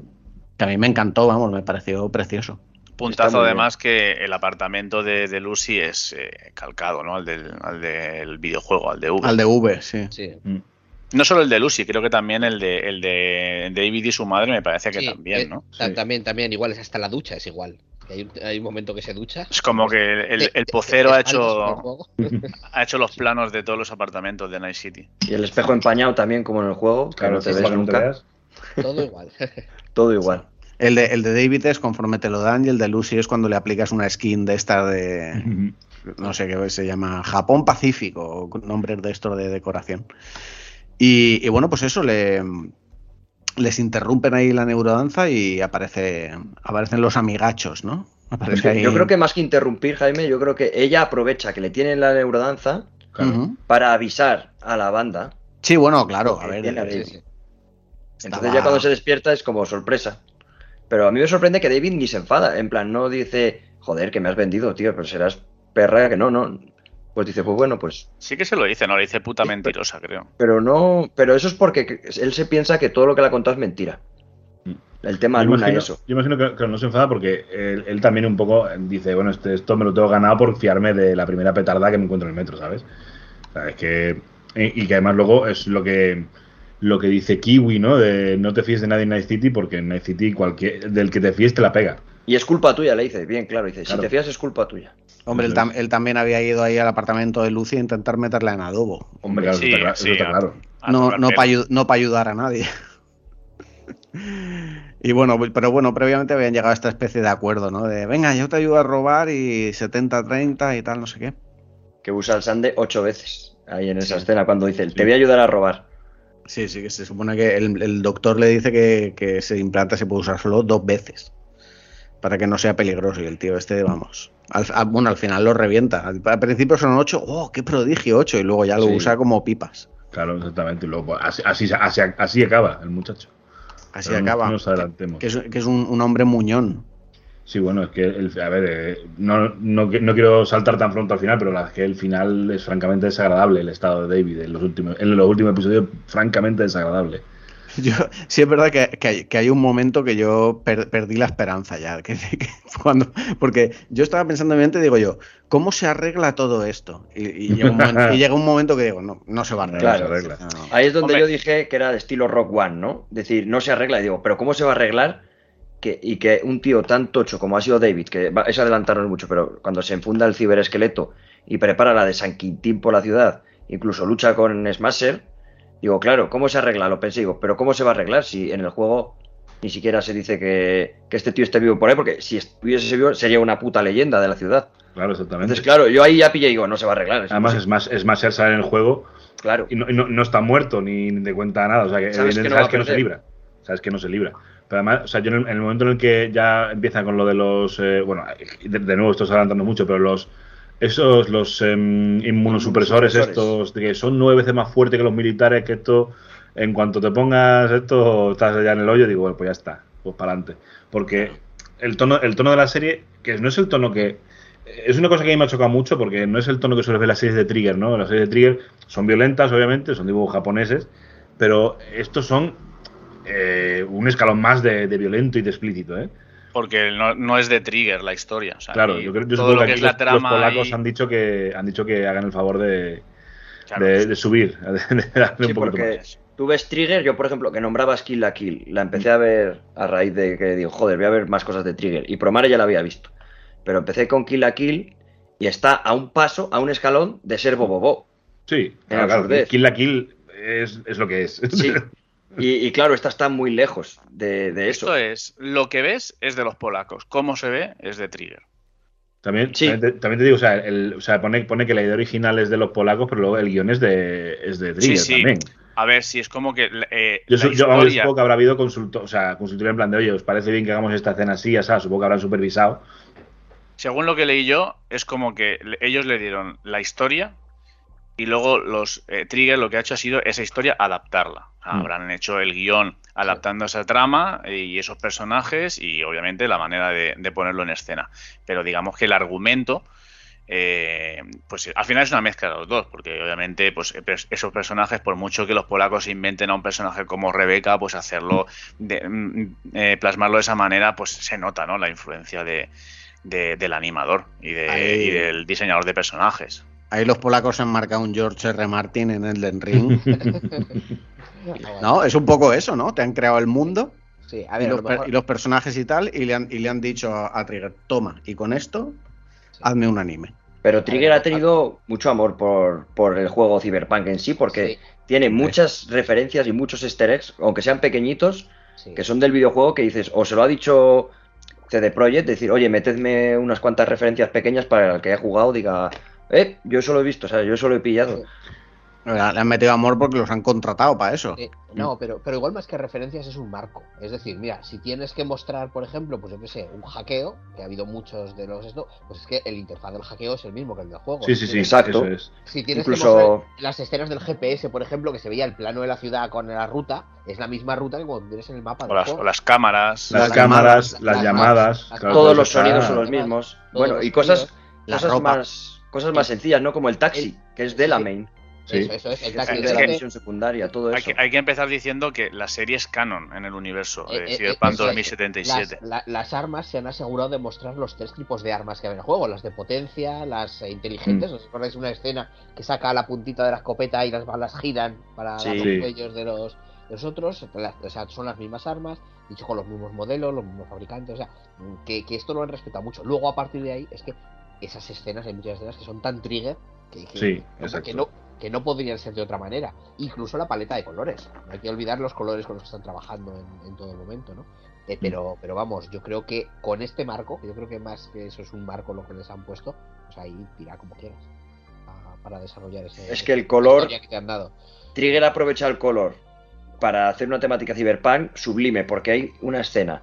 que a mí me encantó, vamos, me pareció precioso. Puntazo además que el apartamento de, de Lucy es eh, calcado, ¿no? Al del, al del, videojuego, al de V. Al de V, sí. sí. Mm. No solo el de Lucy, creo que también el de, el de David y su madre me parece que sí, también, ¿no? Eh, sí. También, también, igual es hasta la ducha, es igual. Hay un, hay un, momento que se ducha. Es como que el, el pocero ha hecho ha hecho los planos de todos los apartamentos de Night City. Y el espejo empañado también, como en el juego, que claro, no te ves nunca. Todo igual. Todo igual. El de, el de David es conforme te lo dan y el de Lucy es cuando le aplicas una skin de esta de... no sé qué se llama, Japón Pacífico, nombres de esto de decoración. Y, y bueno, pues eso, le, les interrumpen ahí la neurodanza y aparece, aparecen los amigachos, ¿no? Aparece ahí... Yo creo que más que interrumpir, Jaime, yo creo que ella aprovecha que le tienen la neurodanza claro. uh -huh. para avisar a la banda. Sí, bueno, claro, a ver. Sí, sí. Entonces ya cuando se despierta es como sorpresa. Pero a mí me sorprende que David ni se enfada. En plan, no dice, joder, que me has vendido, tío, pero serás perra que no, no. Pues dice, pues bueno, pues. Sí que se lo dice, no le dice puta mentirosa, creo. Pero no, pero eso es porque él se piensa que todo lo que le ha contado es mentira. El tema yo Luna imagino, y eso. Yo imagino que, que, no se enfada porque él, él, también un poco dice, bueno, este, esto me lo tengo ganado por fiarme de la primera petarda que me encuentro en el metro, ¿sabes? O sea, es que. Y que además luego es lo que lo que dice Kiwi, ¿no? De no te fíes de nadie en Night City porque en Night City cualquier, del que te fíes te la pega. Y es culpa tuya, le dice, bien claro, dice, claro. si te fías es culpa tuya. Hombre, él, tam él, también había ido ahí al apartamento de Lucy a intentar meterla en adobo. Hombre, claro, sí, eso está, sí, eso está claro. No, no para no pa ayudar a nadie. y bueno, pero bueno, previamente habían llegado a esta especie de acuerdo, ¿no? De, venga, yo te ayudo a robar y 70-30 y tal, no sé qué. Que usa el Sande ocho veces ahí en esa sí. escena cuando dice, te voy a ayudar a robar. Sí, sí, que se supone que el, el doctor le dice que, que, ese implante se puede usar solo dos veces para que no sea peligroso. Y el tío este, vamos, al, a, bueno, al final lo revienta. Al, al, principio son ocho, oh, qué prodigio, ocho, y luego ya lo sí. usa como pipas. Claro, exactamente. Y luego, así, así, así, así acaba el muchacho. Así Pero acaba. No nos adelantemos. Que es, que es un, un, hombre muñón. Sí, bueno, es que, el, a ver, eh, no, no, no, quiero saltar tan pronto al final, pero la, es que el final es francamente desagradable, el estado de David en los últimos, en los últimos episodios, francamente desagradable. Yo, sí es verdad que, que hay, que hay un momento que yo per- perdí la esperanza ya. que- que cuando, porque yo estaba pensando en mi mente, digo yo, ¿cómo se arregla todo esto? Y, y llega, un momento, y llega un momento que digo, no, no se va a arreglar. Claro. se arregla. No, no. Ahí es donde Hombre. yo dije que era de estilo Rock One, ¿no? Es decir, no se arregla y digo, pero ¿cómo se va a arreglar? Que, y que un tío tan tocho como ha sido David, que va- es adelantarnos mucho, pero cuando se enfunda el ciberesqueleto y prepara la de San Quintín por la ciudad, incluso lucha con Smasher, digo, claro, ¿cómo se arregla? Lo pensé, digo, pero ¿cómo se va a arreglar si en el juego ni siquiera se dice que, que este tío esté vivo por ahí? Porque si estuviese vivo sería una puta leyenda de la ciudad. Claro, exactamente. Entonces, claro, yo ahí ya pillé y digo, no se va a arreglar. es Además, es más, es más ser sale en el juego claro. y no, no- no está muerto ni te cuenta nada. O sea, que Sabes que no va sabes a que no se libra. Sabes que no se libra. Pero además, o sea, yo en el, en el momento en el que ya empieza con lo de los. eh, bueno, de, de nuevo, esto está adelantando mucho, pero los. Esos, los em, inmunosupresores, estos, que son nueve veces más fuertes que los militares, que esto. En cuanto te pongas esto, estás ya en el hoyo, digo, bueno, pues ya está, pues para adelante. Porque el tono, el tono de la serie, que no es el tono que. Es una cosa que a mí me ha chocado mucho porque no es el tono que suele ver las series de Trigger, ¿no? Las series de Trigger son violentas, obviamente, son dibujos japoneses, pero estos son eh, un escalón más de, de violento y de explícito, ¿eh? Porque no, no es de Trigger la historia. o sea, Claro, yo creo yo todo lo que es la los, los trama. polacos y- han dicho que han dicho que hagan el favor de, claro, de, de subir, de, de darle Sí, un poquito porque más. tú ves Trigger, yo por ejemplo, que nombrabas Kill la Kill, la empecé a ver a raíz de que digo, joder, voy a ver más cosas de Trigger. Y Promare ya la había visto. Pero empecé con Kill la Kill y está a un paso, a un escalón de ser Bobobo. Sí, claro, claro. Kill la Kill es, es lo que es. Sí. Y, y claro, esta está muy lejos de, de eso. Esto es, lo que ves es de los polacos, cómo se ve es de Trigger. También, Sí. también, te, también te digo, o sea, el- o sea pone, pone que la idea original es de los polacos, pero luego el guion es de, es de Trigger Sí, sí. también. A ver si es como que eh, Yo, vamos, supongo que habrá habido consulto, o sea, consultoría en plan de, oye, ¿os parece bien que hagamos esta escena así? O sea, supongo que habrán supervisado. según lo que leí yo, es como que ellos le dieron la historia y luego los eh, Trigger lo que ha hecho ha sido esa historia adaptarla. Mm. Habrán hecho el guion adaptando esa trama y esos personajes y obviamente la manera de, de ponerlo en escena. Pero digamos que el argumento, eh, pues al final es una mezcla de los dos, porque obviamente pues pers- esos personajes, por mucho que los polacos inventen a un personaje como Rebeca, pues hacerlo, de- mm, eh, plasmarlo de esa manera, pues se nota, ¿no? La influencia de, de- del animador y, de- Ahí. y del diseñador de personajes. Ahí los polacos han marcado un George R. Martin en Elden Ring. No, es un poco eso, ¿no? Te han creado el mundo Sí, a y a los, lo per- mejor- y los personajes y tal, y le han, y le han dicho a, a Trigger, toma, y con esto, hazme un anime. Pero Trigger ha tenido mucho amor por, por el juego Cyberpunk en sí, porque Sí, tiene muchas referencias y muchos easter eggs, aunque sean pequeñitos, sí. que son del videojuego que dices, o se lo ha dicho CD Projekt, decir, oye, metedme unas cuantas referencias pequeñas para el que haya jugado, diga, eh, yo eso lo he visto, o sea, yo eso lo he pillado. Le han metido amor porque los han contratado para eso. Eh, no, pero, pero igual más que referencias es un marco. Es decir, mira, si tienes que mostrar, por ejemplo, pues yo qué sé, un hackeo, que ha habido muchos de los esto, pues es que el interfaz del hackeo es el mismo que el del juego. Sí, sí, sí, Exacto. eso es. Si tienes que Incluso- mostrar las escenas del GPS, por ejemplo, que se veía el plano de la ciudad con la ruta, es la misma ruta que cuando tienes en el mapa O del las, juego. o las cámaras. Las Las cámaras, llamadas, las las llamadas. claro, Todos todo los sonidos son los mismos. Bueno, los y cosas, sonidos, la cosas ropa. más cosas más sencillas, ¿no? Como el taxi, que es de la Sí. main, Sí. Eso, eso es. El que taxi es es de la que- misión secundaria, todo Hay eso. que, hay que empezar diciendo que la serie es canon en el universo Eh, de eh, Cyberpunk eso es. 2077. Las, la- las armas se han asegurado de mostrar los tres tipos de armas que hay en el juego: las de potencia, las eh, inteligentes. Mm. ¿Os acordáis de una escena que saca la puntita de la escopeta y las balas giran para Sí. dar los Sí. cuellos de los, de los otros? Las- o sea, son las mismas armas, dicho con los mismos modelos, los mismos fabricantes. O sea, que, que esto lo han respetado mucho. Luego, a partir de ahí, es que esas escenas, hay muchas escenas que son tan trigger que, que- Sí, que exacto. no, que no podrían ser de otra manera. Incluso la paleta de colores. No hay que olvidar los colores con los que están trabajando en, en todo momento, ¿no? Eh, pero, pero vamos, yo creo que con este marco, yo creo que más que eso es un marco lo que les han puesto, pues ahí tira como quieras a- para desarrollar ese. Es que el color- que te han dado. Trigger aprovecha el color para hacer una temática cyberpunk sublime, porque hay una escena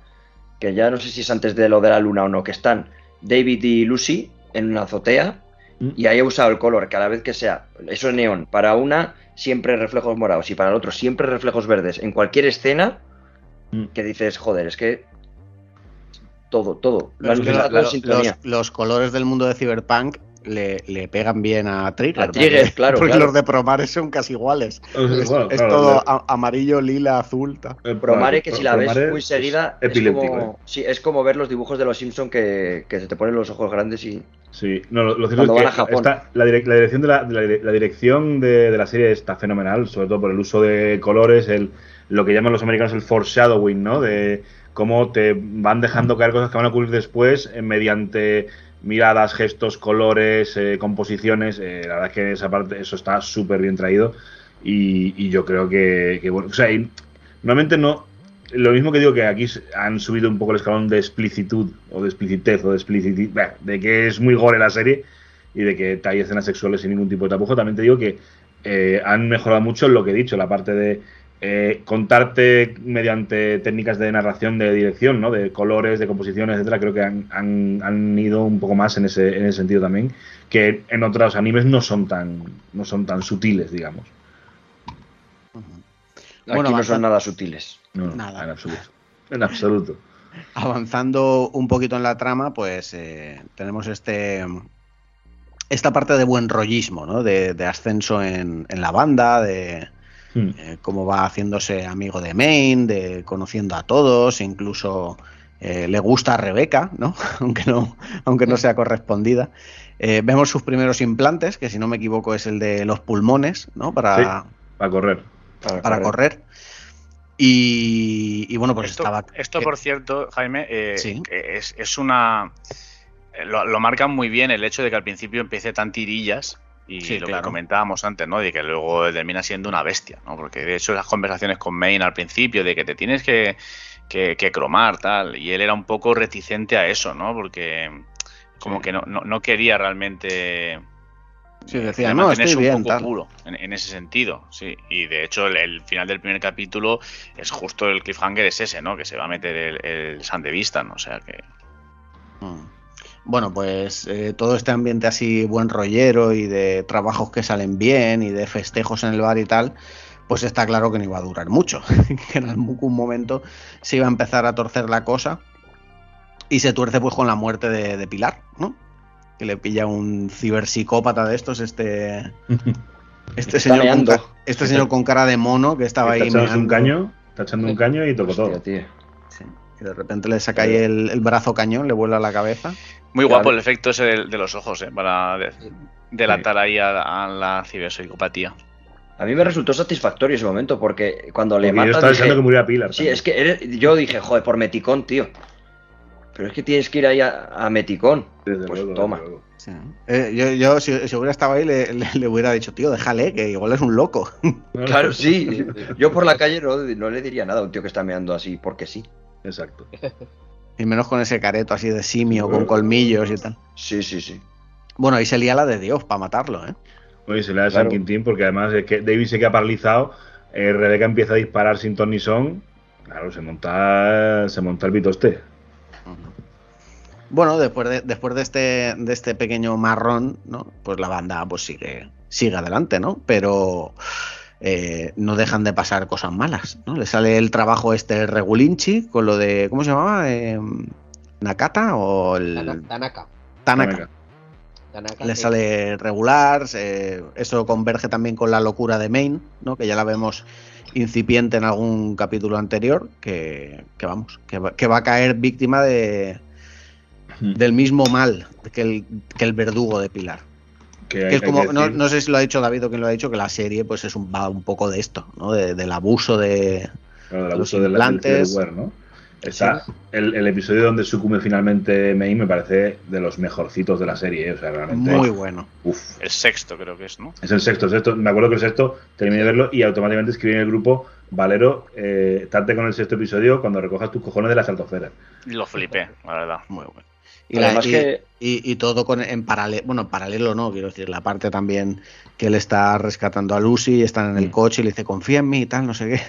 que ya no sé si es antes de lo de la luna o no, que están David y Lucy en una azotea Mm. Y ahí he usado el color cada vez que sea, eso es neón, para una siempre reflejos morados y para el otro siempre reflejos verdes. En cualquier escena Mm. que dices, joder, es que todo, todo. Lo es que los colores del mundo de Cyberpunk le, le pegan bien a Trigger. A Trigger, porque- claro, Porque claro. los de Promare son casi iguales. Es, bueno, es claro, todo amarillo, lila, azul. tal. el Promare, que si la ves muy seguida, es, como, ¿eh? sí, es como ver los dibujos de los Simpson que, que se te ponen los ojos grandes y. Sí, no, lo, lo cierto Cuando es que van a Japón. la, direc- la dirección, de la, de la dire- la dirección de, de la serie está fenomenal, sobre todo por el uso de colores, el, lo que llaman los americanos el foreshadowing, ¿no? De cómo te van dejando caer cosas que van a ocurrir después eh, mediante miradas, gestos, colores, eh, composiciones. eh, la verdad es que esa parte, eso está súper bien traído y, yo creo que, bueno, o sea, normalmente no, lo mismo que digo que aquí han subido un poco el escalón de explicitud o de explicitez o de explicitid, bah, de que es muy gore la serie y de que hay escenas sexuales sin ningún tipo de tapujo. También te digo que eh, han mejorado mucho lo que he dicho, la parte de eh, contarte mediante técnicas de narración, de dirección, ¿no? de colores, de composiciones, etcétera. Creo que han, han- han ido un poco más en ese, en ese sentido también, que en otros animes no son tan, no son tan sutiles, digamos. Aquí Bueno, no son nada sutiles. No, no, Nada. en absoluto. En absoluto. Avanzando un poquito en la trama, pues eh, tenemos este esta parte de buen rollismo, ¿no? De, de ascenso en, en la banda, de Hmm. eh, cómo va haciéndose amigo de Main, de conociendo a todos, incluso eh, le gusta a Rebeca, ¿no? aunque no, aunque no sea correspondida. Eh, vemos sus primeros implantes, que si no me equivoco es el de los pulmones, ¿no? Para, Para correr. para correr. Y, y bueno, pues esto, estaba. esto, por cierto, Jaime, eh, Sí. es, es una. Lo, lo marcan muy bien el hecho de que al principio empiece tan tirillas y Sí, lo claro. que comentábamos antes, ¿no? De que luego termina siendo una bestia, ¿no? Porque de hecho las conversaciones con Main al principio de que te tienes que, que, que cromar, tal, y él era un poco reticente a eso, ¿no? Porque como Sí. que no, no, no quería realmente Sí, decía, de no, estoy un bien, poco tal. puro en, en ese sentido, sí. Y de hecho el, el final del primer capítulo es justo el cliffhanger es ese, ¿no? Que se va a meter el, el San de Vistan, o sea que Mm. Bueno, pues eh, todo este ambiente así buen rollero y de trabajos que salen bien y de festejos en el bar y tal, pues está claro que no iba a durar mucho. que en algún momento se iba a empezar a torcer la cosa y se tuerce pues con la muerte de, de Pilar, ¿no? Que le pilla un ciberpsicópata de estos, este, este, Está señor, con, este señor con cara de mono que estaba está ahí echándose un meando. caño, está echando un caño y tocó Hostia, todo. tío. Sí. Y de repente le saca ahí el, el brazo cañón, le vuela la cabeza. Muy Claro. guapo el efecto ese de, de los ojos, ¿eh? Para de- delatar ahí a, a la ciberpsicopatía. A mí me resultó satisfactorio ese momento porque cuando le Porque yo estaba dije, que muriera Pilar. Sí, también. es que eres- yo dije, joder, por Meticón, tío. Pero es que tienes que ir ahí a, a Meticón. Desde pues luego, toma. desde luego. Sí. Eh, yo, yo, si, si hubiera estado ahí, le, le- le hubiera dicho, tío, déjale, que igual es un loco. Claro, sí. Yo por la calle no, no le diría nada a un tío que está meando así, porque sí. Exacto. y menos con ese careto así de simio, con colmillos y tal. Sí, sí, sí. Bueno, ahí se lía la de Dios para matarlo, ¿eh? Oye, se le da a Claro. San Quintín porque además es que David se queda paralizado, eh, Rebeca empieza a disparar sin ton ni son. Claro, se monta, se monta el bitoste. Bueno, después de, después de este, de este pequeño marrón, ¿no? Pues la banda pues sigue, sigue adelante, ¿no? Pero eh, no dejan de pasar cosas malas, ¿no? Le sale el trabajo este Regulinchi con lo de. ¿Cómo se llamaba? Eh, ¿Nakata o el. Tana- Tanaka. Tanaka. Tanaka, le sale regular, eso converge también con la locura de Main, ¿no? que ya la vemos incipiente en algún capítulo anterior, que, que vamos, que va, que va a caer víctima de, del mismo mal que el, que el verdugo de Pilar. Que Que hay- es hay como, que no, sé si lo ha dicho David o quién lo ha dicho, que la serie pues es un, va un poco de esto, ¿no? De- del abuso de... Claro, del abuso del, ¿no? Está el, el episodio donde sucumbe finalmente Mei me parece de los mejorcitos de la serie, ¿eh? o sea, realmente. Muy bueno. Uf, El sexto creo que es, ¿no? es el sexto, el sexto. Me acuerdo que el sexto terminé de verlo y automáticamente escribí en el grupo, Valero, eh, tarte con el sexto episodio cuando recojas tus cojones de la estratosfera. Lo flipé, la verdad. Muy bueno. Y, la- Además y- que- y- y todo con, en paralelo, bueno, en paralelo no, quiero decir, la parte también que él está rescatando a Lucy, están en el Mm. coche y le dice, confía en mí y tal, no sé qué.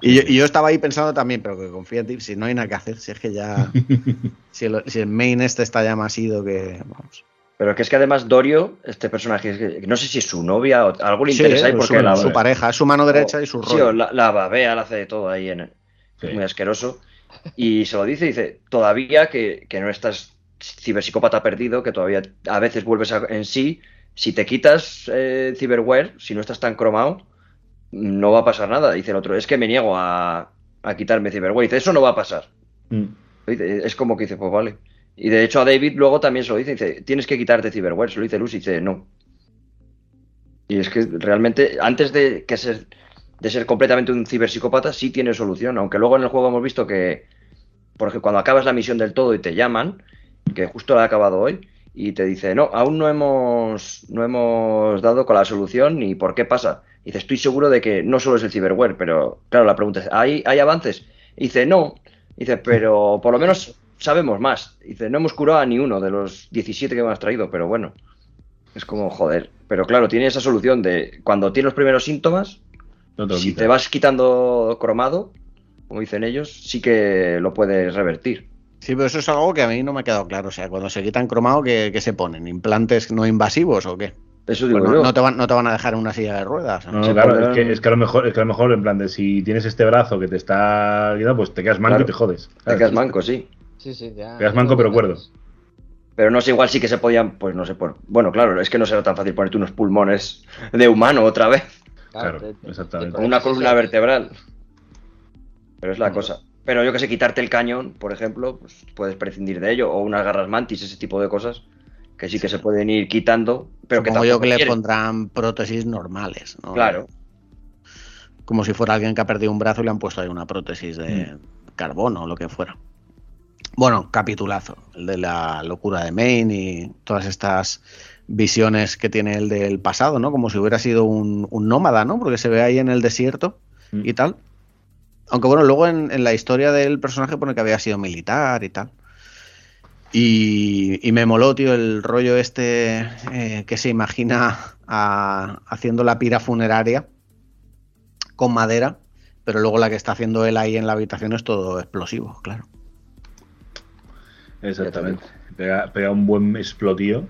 Y yo, y yo estaba ahí pensando también, pero que confía en ti, si no hay nada que hacer, si es que ya, si el, si el main este está ya más ido que, vamos. Pero que es que además Dorio, este personaje, no sé si es su novia o algo le Sí, interesa ahí su, porque la, su pareja, es su mano derecha y su sí, rol. o la, la babea, la hace de todo ahí en Sí. muy asqueroso. Y se lo dice, dice, todavía que, que no estás ciberpsicópata perdido que todavía a veces vuelves a- en sí. Si te quitas eh, Cyberware, si no estás tan cromado, no va a pasar nada. Dice el otro, es que me niego a, a quitarme Cyberware. Dice, eso no va a pasar. Mm. Dice, Es como que dice, pues vale. Y de hecho a David luego también se lo dice, dice, tienes que quitarte Cyberware, se lo dice Lucy, dice, no. Y es que realmente, antes de que ser, de ser completamente un ciberpsicópata, sí tiene solución. Aunque luego en el juego hemos visto que, porque cuando acabas la misión del todo y te llaman, que justo la he acabado hoy, y te dice, no, aún no hemos, no hemos dado con la solución ni por qué pasa. Y dice, estoy seguro de que no solo es el ciberware, pero claro, la pregunta es, ¿hay, ¿hay avances? Y dice, no. Y dice, pero por lo menos sabemos más. Y dice, no hemos curado a ni uno de los 17 que me has traído, pero bueno. Es como, joder. Pero claro, tiene esa solución de cuando tienes los primeros síntomas, No te lo si te vas quitando cromado, como dicen ellos, sí que lo puedes revertir. Sí, pero eso es algo que a mí no me ha quedado claro. O sea, cuando se quitan cromado, ¿qué, qué se ponen? ¿Implantes no invasivos o qué? Eso digo Pues no, yo. no te van, no te van a dejar en una silla de ruedas. No, claro, es que, es que a lo mejor, es que a lo mejor, en plan de si tienes este brazo que te está pues te quedas manco Claro. y te jodes. Te quedas manco, sí. Sí, sí, ya. Quedas manco, pero cuerdo. Pero no sé, igual sí que se podían, pues no sé, por... bueno, claro, es que no será tan fácil ponerte unos pulmones de humano otra vez, Claro, te- te- exactamente. con una columna vertebral. Pero es la cosa. Pero yo que sé, quitarte el cañón, por ejemplo, pues puedes prescindir de ello, o unas garras mantis, ese tipo de cosas, que sí que se pueden ir quitando, pero que Supongo yo tampoco que le quieren. pondrán prótesis normales, ¿no? Claro, Como si fuera alguien que ha perdido un brazo y le han puesto ahí una prótesis de Mm. carbono o lo que fuera. Bueno, capitulazo, el de la locura de Maine y todas estas visiones que tiene el del pasado, ¿no? Como si hubiera sido un, un nómada, ¿no? Porque se ve ahí en el desierto Mm. y tal. Aunque bueno, luego en, en la historia del personaje pone que había sido militar y tal. Y, y me moló, tío, el rollo este eh, que se imagina a- haciendo la pira funeraria con madera, pero luego la que está haciendo él ahí en la habitación es todo explosivo, claro. Exactamente. Pega, pega un buen explotío.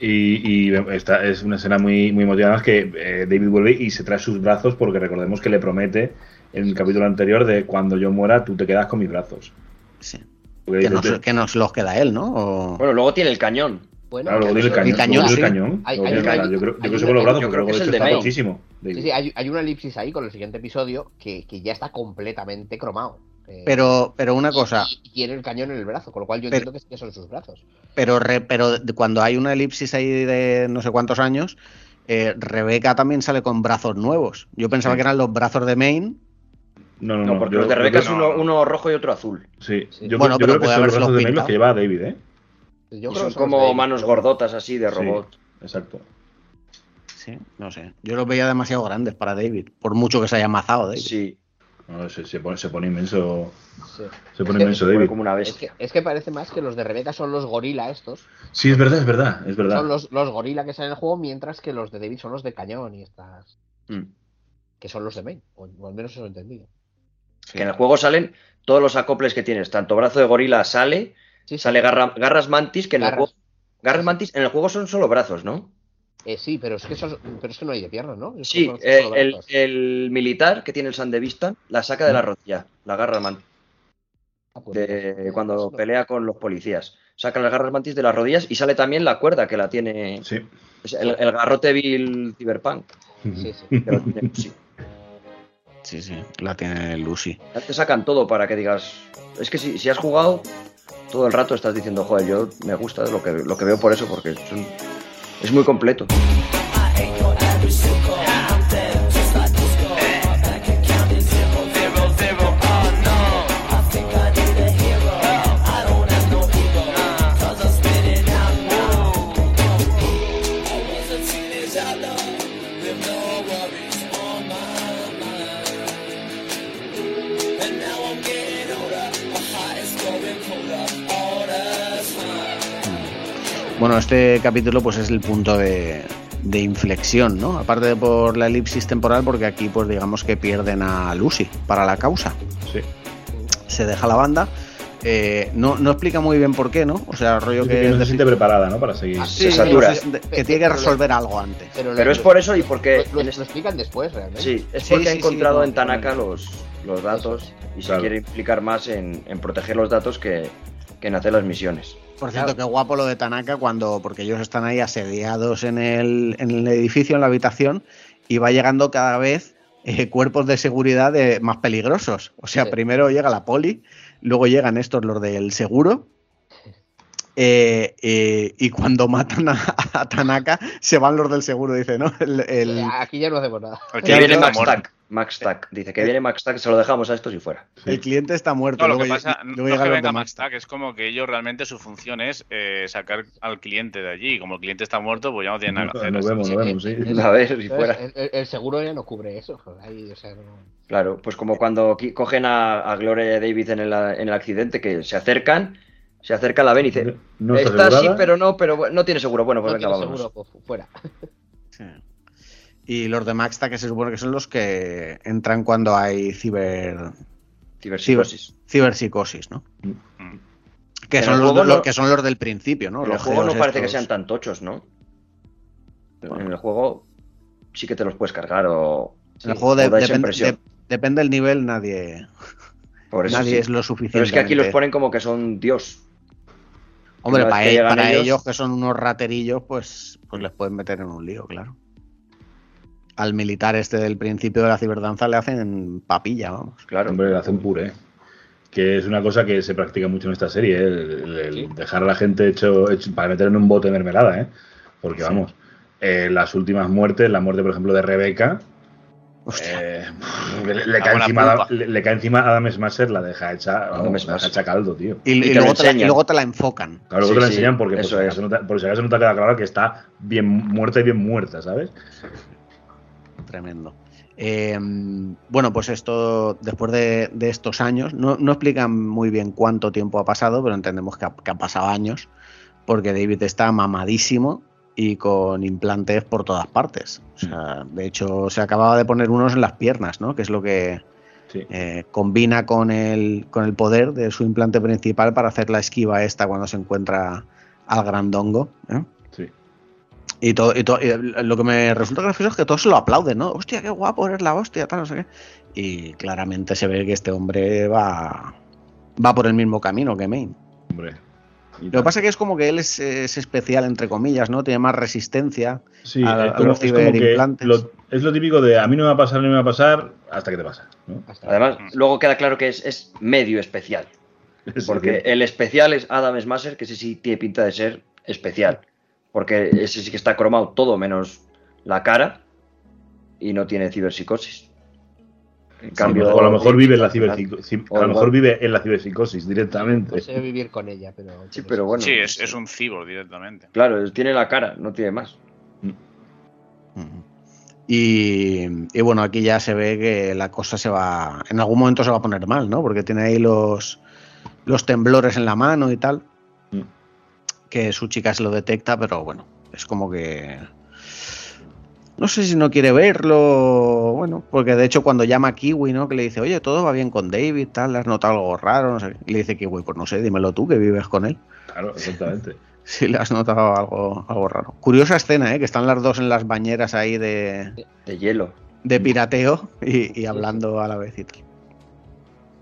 Y, y esta es una escena muy, muy emotiva. Además que eh, David vuelve y se trae sus brazos porque recordemos que le promete en el capítulo anterior de cuando yo muera tú te quedas con mis brazos. Sí. Que nos, "Te- que nos los queda él, ¿no? O- bueno, luego tiene el cañón. Bueno, Claro, luego tiene el cañón. cañón, luego sí. tiene el cañón. Hay- luego hay tiene el una- cañón. Yo creo, yo hay creo que con los brazos, yo creo luego que de es hecho el de está muchísimo. Sí, sí, hay, hay una elipsis ahí con el siguiente episodio que, que ya está completamente cromado. Eh, Pero, pero una cosa, Y, y tiene el cañón en el brazo, con lo cual yo Pero- entiendo que, sí que son sus brazos. pero, re- pero cuando hay una elipsis ahí de no sé cuántos años, eh, Rebeca también sale con brazos nuevos. Yo pensaba Sí. que eran los brazos de Maine. No, no, porque yo- los de Rebeca es uno, uno rojo y otro azul. Sí, Sí. yo, Bueno, yo pero creo que puede son los brazos de May los pintado. que lleva David, ¿eh? Yo Y creo son que como manos gordotas así de Sí. robot. Exacto. Sí, no sé. Yo los veía demasiado grandes para David, por mucho que se haya amazado David. Sí, No, se, se pone, se pone inmenso. Sí. Se Es pone que- inmenso pone David. como una Es que, es que parece más que los de Rebeca son los gorila estos. Sí, es verdad, es verdad, es verdad. Son los, los gorila que salen en el juego, mientras que los de David son los de cañón y estas. Mm. Que son los de Main. O, o al menos eso he entendido. Que en el juego salen todos los acoples que tienes. Tanto brazo de gorila sale, Sí, sí. sale garra- garras mantis, que en el juego. Garras mantis en el juego son solo brazos, ¿no? Eh, sí, pero es que son- pero es que no hay de piernas, ¿no? Es que Sí, eh, el, militar que tiene el Sandevista la saca de la rodilla, la garra mantis, Ah, pues, de cuando pelea con los policías. Saca las garras mantis de las rodillas y sale también la cuerda que la tiene. Sí. El, el garrote Bill Cyberpunk. Sí, sí. que lo tiene Lucy. Sí, sí, la tiene Lucy. Te sacan todo para que digas. Es que si, si has jugado, todo el rato estás diciendo, joder, yo me gusta lo que, lo que veo por eso, porque es muy completo. Bueno, este capítulo pues es el punto de, de inflexión, ¿no? Aparte de por la elipsis temporal, porque aquí pues digamos que pierden a Lucy para la causa. Sí. Se deja la banda. eh, no, no explica muy bien por qué, ¿no? O sea, rollo Dice que, que no se siente preparada, ¿no? Para seguir. Ah, Se Sí, satura. no sé, de- que tiene que resolver algo antes. Pero, es por eso y porque. Lo, lo- explican después, realmente. Sí, es Sí, porque ha sí, sí, encontrado en Tanaka los, los datos y se Claro. quiere implicar más en, en proteger los datos que, que en hacer las misiones. Por cierto, Claro. qué guapo lo de Tanaka cuando, porque ellos están ahí asediados en el, en el edificio, en la habitación, y va llegando cada vez eh, cuerpos de seguridad de- más peligrosos. O sea, Sí. primero llega la poli, luego llegan estos, los del seguro. eh, eh, y cuando matan a, a Tanaka, se van los del seguro, dice, ¿no? El, el- Aquí ya no hacemos nada. Cliente viene Max. Tack. Max Tack. Dice que viene Max Tack, se lo dejamos a estos y fuera. el cliente está muerto. No, lo que pasa luego que venga de Max Tack, es como que ellos realmente su función es eh, sacar al cliente de allí. Como el cliente está muerto, pues ya no tiene nada que hacer. Nos vemos, nos vemos, sí. Eh, A ver, si fuera. El, el- el seguro ya no cubre eso. ahí, o sea, no- Claro, pues como cuando cogen a, a Gloria David en el, en el accidente, que se acercan, se acerca, la ven y dice, No está está así, asegurada. pero no, pero bueno, no tiene seguro. Bueno, pues no venga, tiene vámonos. seguro, pues, fuera. Sí. Y los de Maxta, que se supone que son los que entran cuando hay ciber, Ciberpsicosis. ciberpsicosis, ¿no? Mm. Que son, el los, no- que son los del principio, ¿no? En el Los juego no parece que sean tan tochos, ¿no? Bueno. En el juego sí que te los puedes cargar o... En el juego de- depende, de- depende del nivel, nadie, Por eso nadie sí. es lo suficiente. Pero es que aquí los ponen como que son Dios. Hombre, para, e- para ellos- ellos... que son unos raterillos, pues, pues les pueden meter en un lío, claro. Al militar este del principio de la ciberdanza le hacen papilla, vamos. Claro. Hombre, le hacen puré. Que es una cosa que se practica mucho en esta serie, ¿eh? el, el Sí. dejar a la gente hecho, hecho- para meter en un bote de mermelada, ¿eh? Porque Sí. vamos, eh, las últimas muertes, la muerte, por ejemplo, de Rebeca, eh, le, le La cae encima, pulpa. le, le cae encima a Adam Smasher, la deja hecha, Adam vamos, la deja hecha caldo, tío. y, y y te luego te la, y luego te la enfocan. Claro, luego Sí, te sí, enseñan porque por si, acaso no te, por si acaso no te queda claro que está bien muerta y bien muerta, ¿sabes? Tremendo. Eh, bueno, pues esto, después de, de estos años, no, no explican muy bien cuánto tiempo ha pasado, pero entendemos que ha, que han pasado años, porque David está mamadísimo y con implantes por todas partes. O sea, de hecho, se acababa de poner unos en las piernas, ¿no? Que es lo que Sí. eh, combina con el, con el poder de su implante principal para hacer la esquiva esta cuando se encuentra al grandongo. ¿eh? Sí. Y, todo, y, todo- y lo que me resulta gracioso es que todos se lo aplauden, ¿no? Hostia, qué guapo, eres la hostia, tal, no sé qué. Y claramente se ve que este hombre va, va por el mismo camino que Main. Hombre. Y Lo que pasa que es como que él es, es especial, entre comillas, ¿no? Tiene más resistencia. Sí, a- es a como, los es como que ciberimplantes. lo- es lo típico de a mí no me va a pasar, no me va a pasar, hasta que te pasa. Además, luego queda claro que es, es medio especial. Es Porque el especial es Adam Smasher, que ese sí tiene pinta de ser especial. Porque ese sí que está cromado todo menos la cara y no tiene ciberpsicosis. En sí, cambio, o a lo mejor vive en la ciberpsicosis. o A lo igual- mejor vive en la ciberpsicosis directamente. No sé vivir con ella, pero. Sí, pero bueno. Sí, es, es un cibor directamente. Claro, él tiene la cara, no tiene más. Ujú. Y, y bueno, aquí ya se ve que la cosa se va. En algún momento se va a poner mal, ¿no? Porque tiene ahí los, los temblores en la mano y tal. Que su chica se lo detecta, pero bueno, es como que. No sé si no quiere verlo. Bueno, porque de hecho, cuando llama a Kiwi, ¿no? Que le dice, oye, todo va bien con David, tal, ¿le has notado algo raro? No sé. Y le dice Kiwi, pues no sé, dímelo tú que vives con él. Claro, exactamente. Si le has notado algo, algo raro. Curiosa escena, ¿eh? Que están las dos en las bañeras ahí de, De hielo. de pirateo y, y hablando a la vez y tal.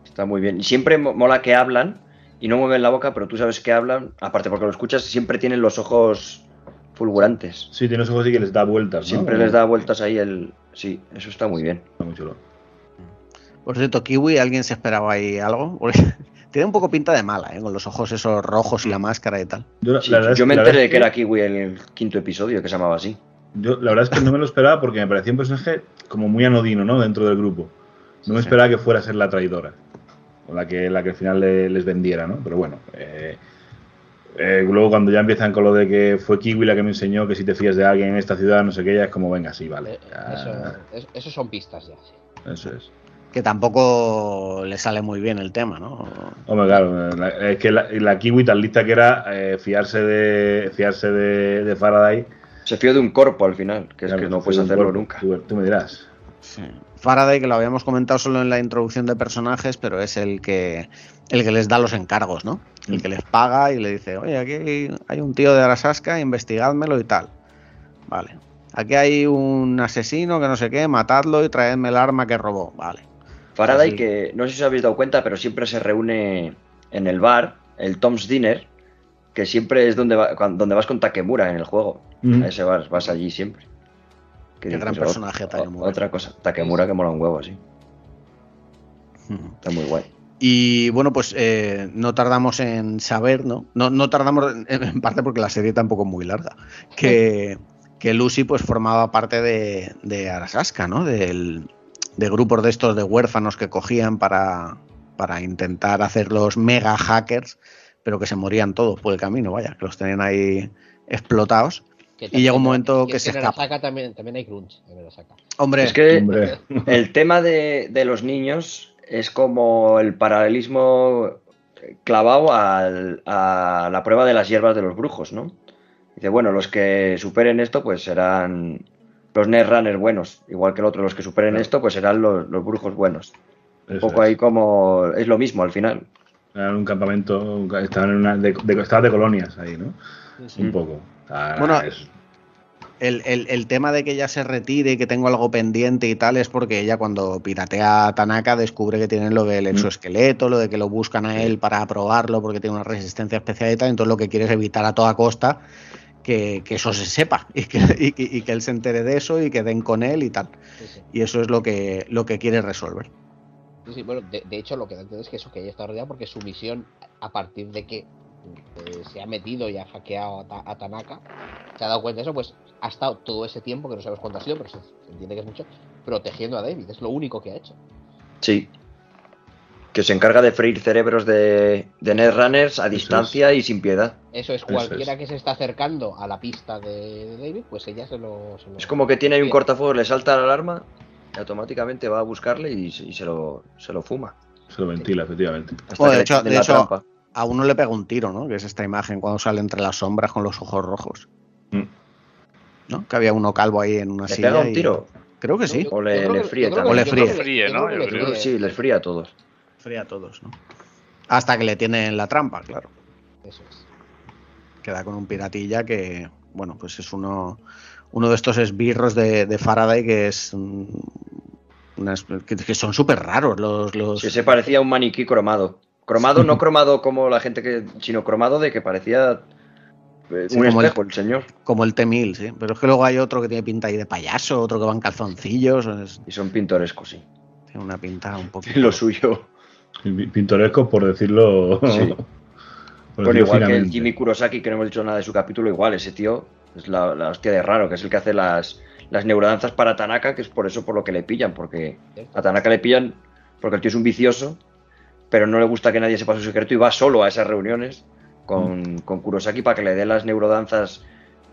Está muy bien. Y siempre mo- mola que hablan y no mueven la boca, pero tú sabes que hablan, aparte porque lo escuchas, siempre tienen los ojos fulgurantes. Sí, tiene los ojos así que les da vueltas. ¿no? Siempre les da vueltas ahí el. Sí, eso está muy bien. Está muy chulo. Por cierto, Kiwi, ¿alguien se esperaba ahí algo? Tiene un poco pinta de mala, ¿eh? Con los ojos esos rojos y la máscara y tal. Yo, Sí, me enteré de que era Kiwi en el quinto episodio, que se llamaba así. Yo la verdad es que no me lo esperaba porque me parecía un personaje como muy anodino, ¿no? Dentro del grupo. No me Sí. esperaba que fuera a ser la traidora. O la que, la que al final le- les vendiera, ¿no? Pero bueno. eh, eh, luego cuando ya empiezan con lo de que fue Kiwi la que me enseñó que si te fías de alguien en esta ciudad, no sé qué, ya es como, venga, sí, vale. Eh, ya, Eso, es- eso son pistas ya. sí. eso es. Que tampoco le sale muy bien el tema, ¿no? Hombre, claro, la- es que la, la Kiwi tan lista que era eh, fiarse de fiarse de, de Faraday. Se fió de un corpo al final, que es que no puedes hacerlo nunca. Tú, tú me dirás. Sí. Faraday, que lo habíamos comentado solo en la introducción de personajes, pero es el que, el que les da los encargos, ¿no? El que les paga y le dice, oye, aquí hay- un tío de Arasasca, investigádmelo y tal. Vale. Aquí hay un asesino que no sé qué, matadlo y traedme el arma que robó. Vale. Faraday, que no sé si os habéis dado cuenta, pero siempre se reúne en el bar, el Tom's Dinner, que siempre es donde, va- cuan- donde vas con Takemura en el juego. Mm. A ese vas, vas allí siempre. Qué gran personaje, Takemura. Otra cosa, Takemura que mola un huevo, sí. Está muy guay. Y bueno, pues eh, no tardamos en saber, ¿no? No, no tardamos en, en parte porque la serie tampoco es muy larga. Que, que Lucy pues formaba parte de, de Arasaka, ¿no? Del, de grupos de estos de huérfanos que cogían para, para intentar hacer los mega hackers, pero que se morían todos por el camino, vaya, que los tenían ahí explotados. Y llega un momento que se en escapa. Arasaka también, también hay crunch en Arasaka. Hombre, Es que Hombre, el tema de, de los niños es como el paralelismo clavado al- a la prueba de las hierbas de los brujos, ¿no? Dice, bueno, los que superen esto, pues serán los Netrunners buenos, igual que el otro, los que superen Claro. esto, pues serán los, los brujos buenos. Un poco es. ahí como es lo mismo al final. Era un campamento, estaban en una, de, de, estaban de colonias ahí, ¿no? Un poco. Bueno, es- El, el- el tema de que ella se retire y que tengo algo pendiente y tal es porque ella cuando piratea a Tanaka descubre que tienen lo del exoesqueleto, lo de que lo buscan a él para probarlo porque tiene una resistencia especial y tal, entonces lo que quiere es evitar a toda costa que, que eso se sepa y que, y que- y que él se entere de eso y que den con él y tal. Sí, sí. Y eso es lo que, lo que quiere resolver. Sí, sí, bueno, de, de hecho lo que da es que eso que ella está rodeada porque su misión a partir de que eh, se ha metido y ha hackeado a, Ta- a Tanaka, se ha dado cuenta de eso, pues ha estado todo ese tiempo, que no sabes cuánto ha sido, pero se, entiende que es mucho, protegiendo a David, es lo único que ha hecho. Sí. Que se encarga de freír cerebros de, de Netrunners a distancia y sin piedad. Eso es, Eso cualquiera es. que se está acercando a la pista de, de David, pues ella se lo... se lo- Es como que tiene ahí un cortafuegos, le salta la alarma y automáticamente va a buscarle y, se- y se, lo, se lo fuma. se lo ventila, efectivamente. Hasta Bueno, que de le hecho- tienden de la hecho- trampa. A uno le pega un tiro, ¿no? Que es esta imagen cuando sale entre las sombras con los ojos rojos. Mm. ¿No? Que había uno calvo ahí en una ¿Le silla. pega un y- tiro? Creo que sí. Yo- O le- le que- fríe también. que- O le que- fríe. que le creo que sí, les fría a todos. Fría a todos, ¿no? Hasta que le tienen la trampa, claro. Eso es. Queda con un piratilla que, bueno, pues es uno, uno de estos esbirros de, de Faraday que es. mm, unas- que, que son súper raros los. los Sí, se parecía a un maniquí cromado. Cromado, no cromado como la gente que. sino cromado de que parecía. eh, Sí, un como el- espejo, el... señor. Como el T-1000, sí. Pero es que luego hay otro que tiene pinta ahí de payaso, otro que va en calzoncillos. es- Y son pintorescos, sí. tiene una pinta un poco. Lo suyo. Pi- Pintoresco, por decirlo. Sí. por Bueno, decirlo igual que el. Jimmy Kurosaki, que no hemos dicho nada de su capítulo, igual, ese tío es la, la hostia de raro, que es el que hace las, las neurodanzas para Tanaka, que es por eso por lo que le pillan, porque a Tanaka le pillan porque el tío es un vicioso, pero no le gusta que nadie sepa su secreto y va solo a esas reuniones con, con Kurosaki para que le dé las neurodanzas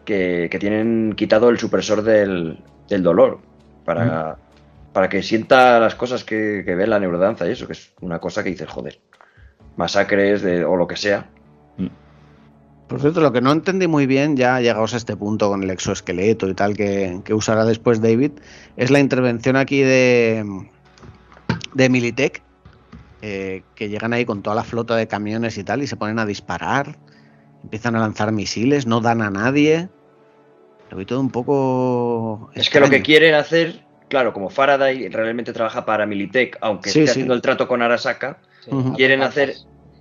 que, que tienen quitado el supresor del, del dolor, para, para que sienta las cosas que, que ve la neurodanza y eso, que es una cosa que dices, joder, masacres de, o lo que sea. Por cierto, lo que no entendí muy bien, ya llegados a este punto con el exoesqueleto y tal que, que usará después David, es la intervención aquí de, de Militech, eh, que llegan ahí con toda la flota de camiones y tal y se ponen a disparar, empiezan a lanzar misiles, no dan a nadie. Lo vi todo un poco. Es que lo que quieren hacer, claro, como Faraday realmente trabaja para Militech, aunque Sí, esté sí. haciendo el trato con Arasaka, Sí, Quieren hacer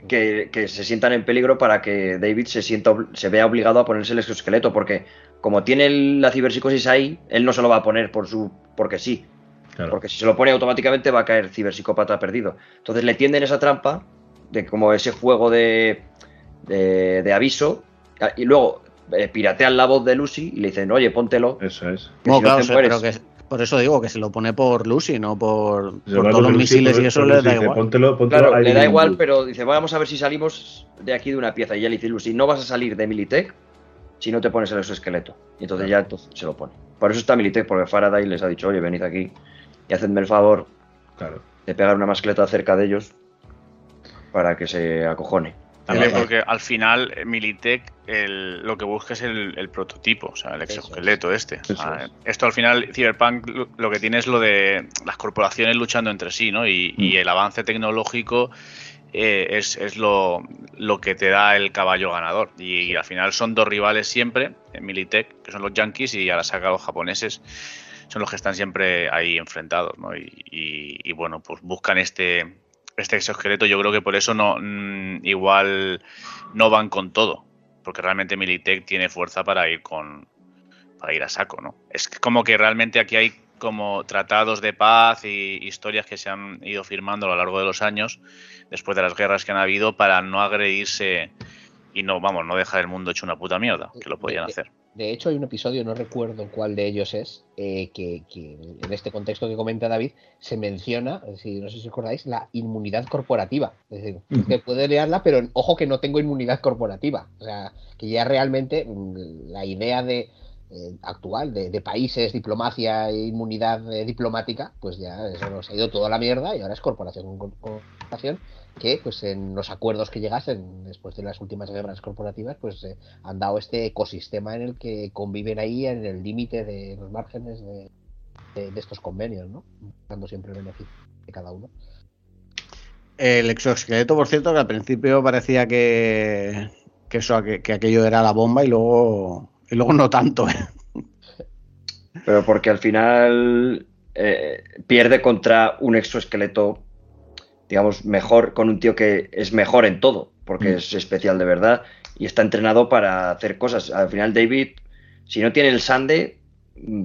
que, que se sientan en peligro para que David se sienta se vea obligado a ponerse el exoesqueleto, porque como tiene la ciberpsicosis ahí, él no se lo va a poner por su porque sí, Claro. porque si se lo pone automáticamente va a caer ciberpsicópata perdido. Entonces le tienden esa trampa de como ese juego de, de, de aviso y luego eh, piratean la voz de Lucy y le dicen, oye, póntelo. Eso es. que No, si no claro, te sí, mueres. pero que, por eso digo que se lo pone por Lucy, no por, por todos los Lucy, misiles por- y eso por le da dice, igual. Póntelo, póntelo Claro, ahí le da igual, pero dice, vamos a ver si salimos de aquí de una pieza. Y ya le dice Lucy, no vas a salir de Militech si no te pones el exoesqueleto. Y entonces ya entonces se lo pone. Por eso está Militech, porque Faraday les ha dicho, oye, venid aquí y hacedme el favor Claro. de pegar una mascleta cerca de ellos para que se acojone. También porque al final eh, Militech el- lo que busca es el, el prototipo, o sea, el exoesqueleto este. O sea, Eso es. Esto al final, Cyberpunk lo, lo que tiene es lo de las corporaciones luchando entre sí, ¿no? Y, y Mm. el avance tecnológico eh, es, es lo, lo que te da el caballo ganador. Y, y al final son dos rivales siempre, en Militech, que son los yankees, y ahora saca los japoneses, son los que están siempre ahí enfrentados, ¿no? Y, y- y, bueno, pues buscan este, este exoesqueleto. Yo creo que por eso no mm, igual no van con todo. porque realmente Militech tiene fuerza para ir con para ir a saco, ¿no? Es como que realmente aquí hay como tratados de paz y historias que se han ido firmando a lo largo de los años, después de las guerras que han habido, para no agredirse y no, vamos, no dejar el mundo hecho una puta mierda, que lo podían hacer. De hecho, hay un episodio, no recuerdo cuál de ellos es, eh, que, en este contexto que comenta David se menciona, si, no sé si acordáis, la inmunidad corporativa. Es decir, que puede leerla, pero ojo que no tengo inmunidad corporativa. O sea, que ya realmente mm, la idea de, eh, actual de, países, diplomacia e inmunidad eh, diplomática, pues ya eso nos ha ido toda la mierda y ahora es corporación con corporación que pues en los acuerdos que llegasen después de las últimas guerras corporativas pues eh, han dado este ecosistema en el que conviven ahí en el límite de los márgenes de, estos convenios, ¿no? Dando siempre el beneficio de cada uno. El exoesqueleto, por cierto, que al principio parecía que, que eso, que aquello era la bomba y luego y luego no tanto. ¿eh? Pero porque al final eh, pierde contra un exoesqueleto, digamos, mejor, con un tío que es mejor en todo, porque mm. es especial de verdad y está entrenado para hacer cosas. Al final, David, si no tiene el Sande,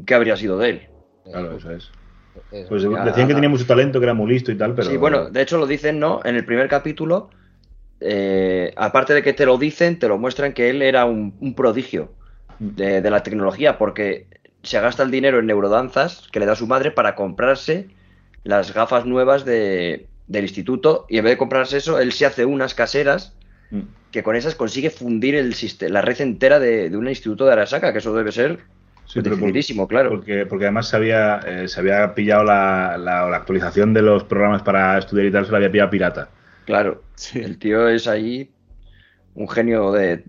¿qué habría sido de él? Claro, eso es. Pues decían que tenía mucho talento, que era muy listo y tal, pero. Sí, bueno, de hecho lo dicen, ¿no? En el primer capítulo, eh, aparte de que te lo dicen, te lo muestran que él era un prodigio de, la tecnología, porque se gasta el dinero en neurodanzas que le da su madre para comprarse las gafas nuevas de, del instituto y en vez de comprarse eso, él se hace unas caseras mm. que con esas consigue fundir el la red entera de, un instituto de Arasaka, que eso debe ser sí, claro. Porque, porque además se había, eh, se había pillado la, la, actualización de los programas para estudiar y tal, se la había pillado pirata. Claro, el tío es ahí un genio de,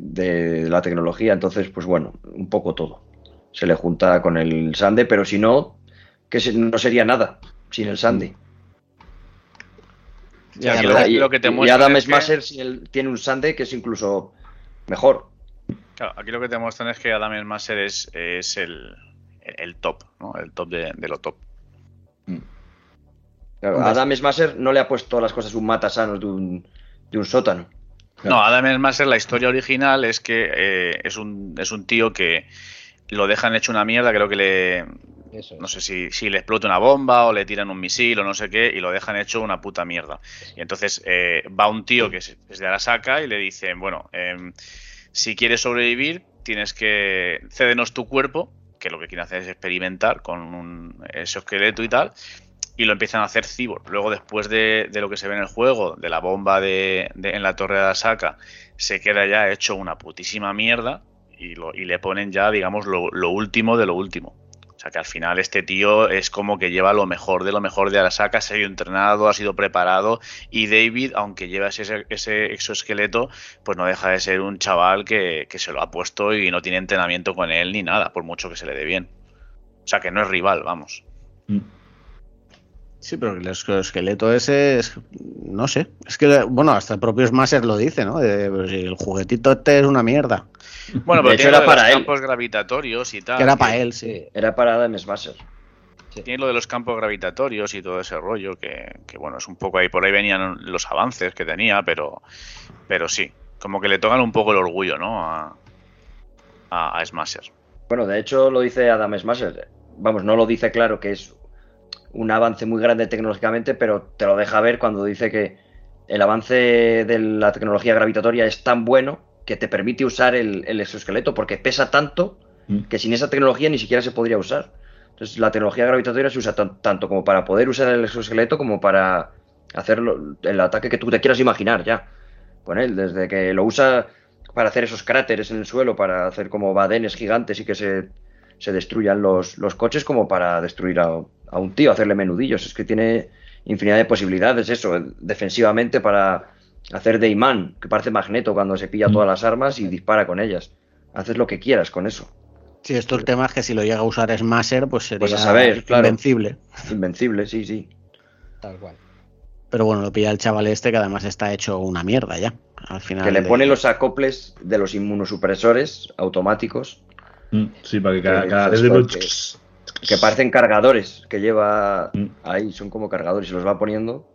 la tecnología, entonces, pues bueno, un poco todo. Se le junta con el Sande, pero si no, que no sería nada sin el Sande. y, Adam Smasher tiene un Sande que es incluso mejor. aquí lo que te muestran es que Adam Smasher es, es el, el top, ¿no? El top de, lo top. Mm. Adam Smasher no le ha puesto las cosas un mata de un, de un sótano. No, Adam Smasher, la historia original es que eh, es, un, es un tío que lo dejan hecho una mierda, creo que le... No sé si, si, le explota una bomba o le tiran un misil o no sé qué y lo dejan hecho una puta mierda. Y entonces eh, va un tío que es, de Arasaka y le dicen, bueno, em, si quieres sobrevivir tienes que cédenos tu cuerpo, que lo que quiere hacer es experimentar con un exoesqueleto y tal, y lo empiezan a hacer cyborg. Luego, después de, lo que se ve en el juego, de la bomba de, en la torre de Asaka, se queda ya hecho una putísima mierda y, lo, y le ponen ya, digamos, lo, último de lo último. O sea que al final este tío es como que lleva lo mejor de lo mejor de Arasaka, se ha ido entrenado, ha sido preparado y David, aunque lleva ese, ese exoesqueleto, pues no deja de ser un chaval que, que se lo ha puesto y no tiene entrenamiento con él ni nada, por mucho que se le dé bien. O sea que no es rival, vamos. Mm. Sí, pero el esqueleto ese es, no sé, es que, bueno, hasta el propio Smasher lo dice, ¿no? Pues, el juguetito este es una mierda. Bueno, pero tiene era para los campos gravitatorios y tal. Que era para él, sí. Era para Adam Smasher. Tiene lo de los campos gravitatorios y todo ese rollo, que, bueno, es un poco ahí, por ahí venían los avances que tenía, pero, pero sí, como que le tocan un poco el orgullo, ¿no? A, a, a Smasher. Bueno, de hecho lo dice Adam Smasher. Vamos, no lo dice claro que es un avance muy grande tecnológicamente, pero te lo deja ver cuando dice que el avance de la tecnología gravitatoria es tan bueno que te permite usar el, exoesqueleto, porque pesa tanto mm. que sin esa tecnología ni siquiera se podría usar. Entonces, la tecnología gravitatoria se usa tanto como para poder usar el exoesqueleto como para hacer el ataque que tú te quieras imaginar ya con él, desde que lo usa para hacer esos cráteres en el suelo, para hacer como badenes gigantes y que se, destruyan los, los coches, como para destruir a, a un tío, hacerle menudillos. Es que tiene infinidad de posibilidades, eso, defensivamente para hacer de imán, que parece magneto cuando se pilla todas las armas y dispara con ellas. Haces lo que quieras con eso. Sí, esto el tema es que si lo llega a usar Smasher, pues sería pues invencible. Invencible, sí, sí. Tal cual. Pero bueno, lo pilla el chaval este que además está hecho una mierda ya. Al final que le pone los acoples de los inmunosupresores automáticos. Mm, sí, para que cada, cada que parecen cargadores que lleva mm. ahí, son como cargadores y los va poniendo.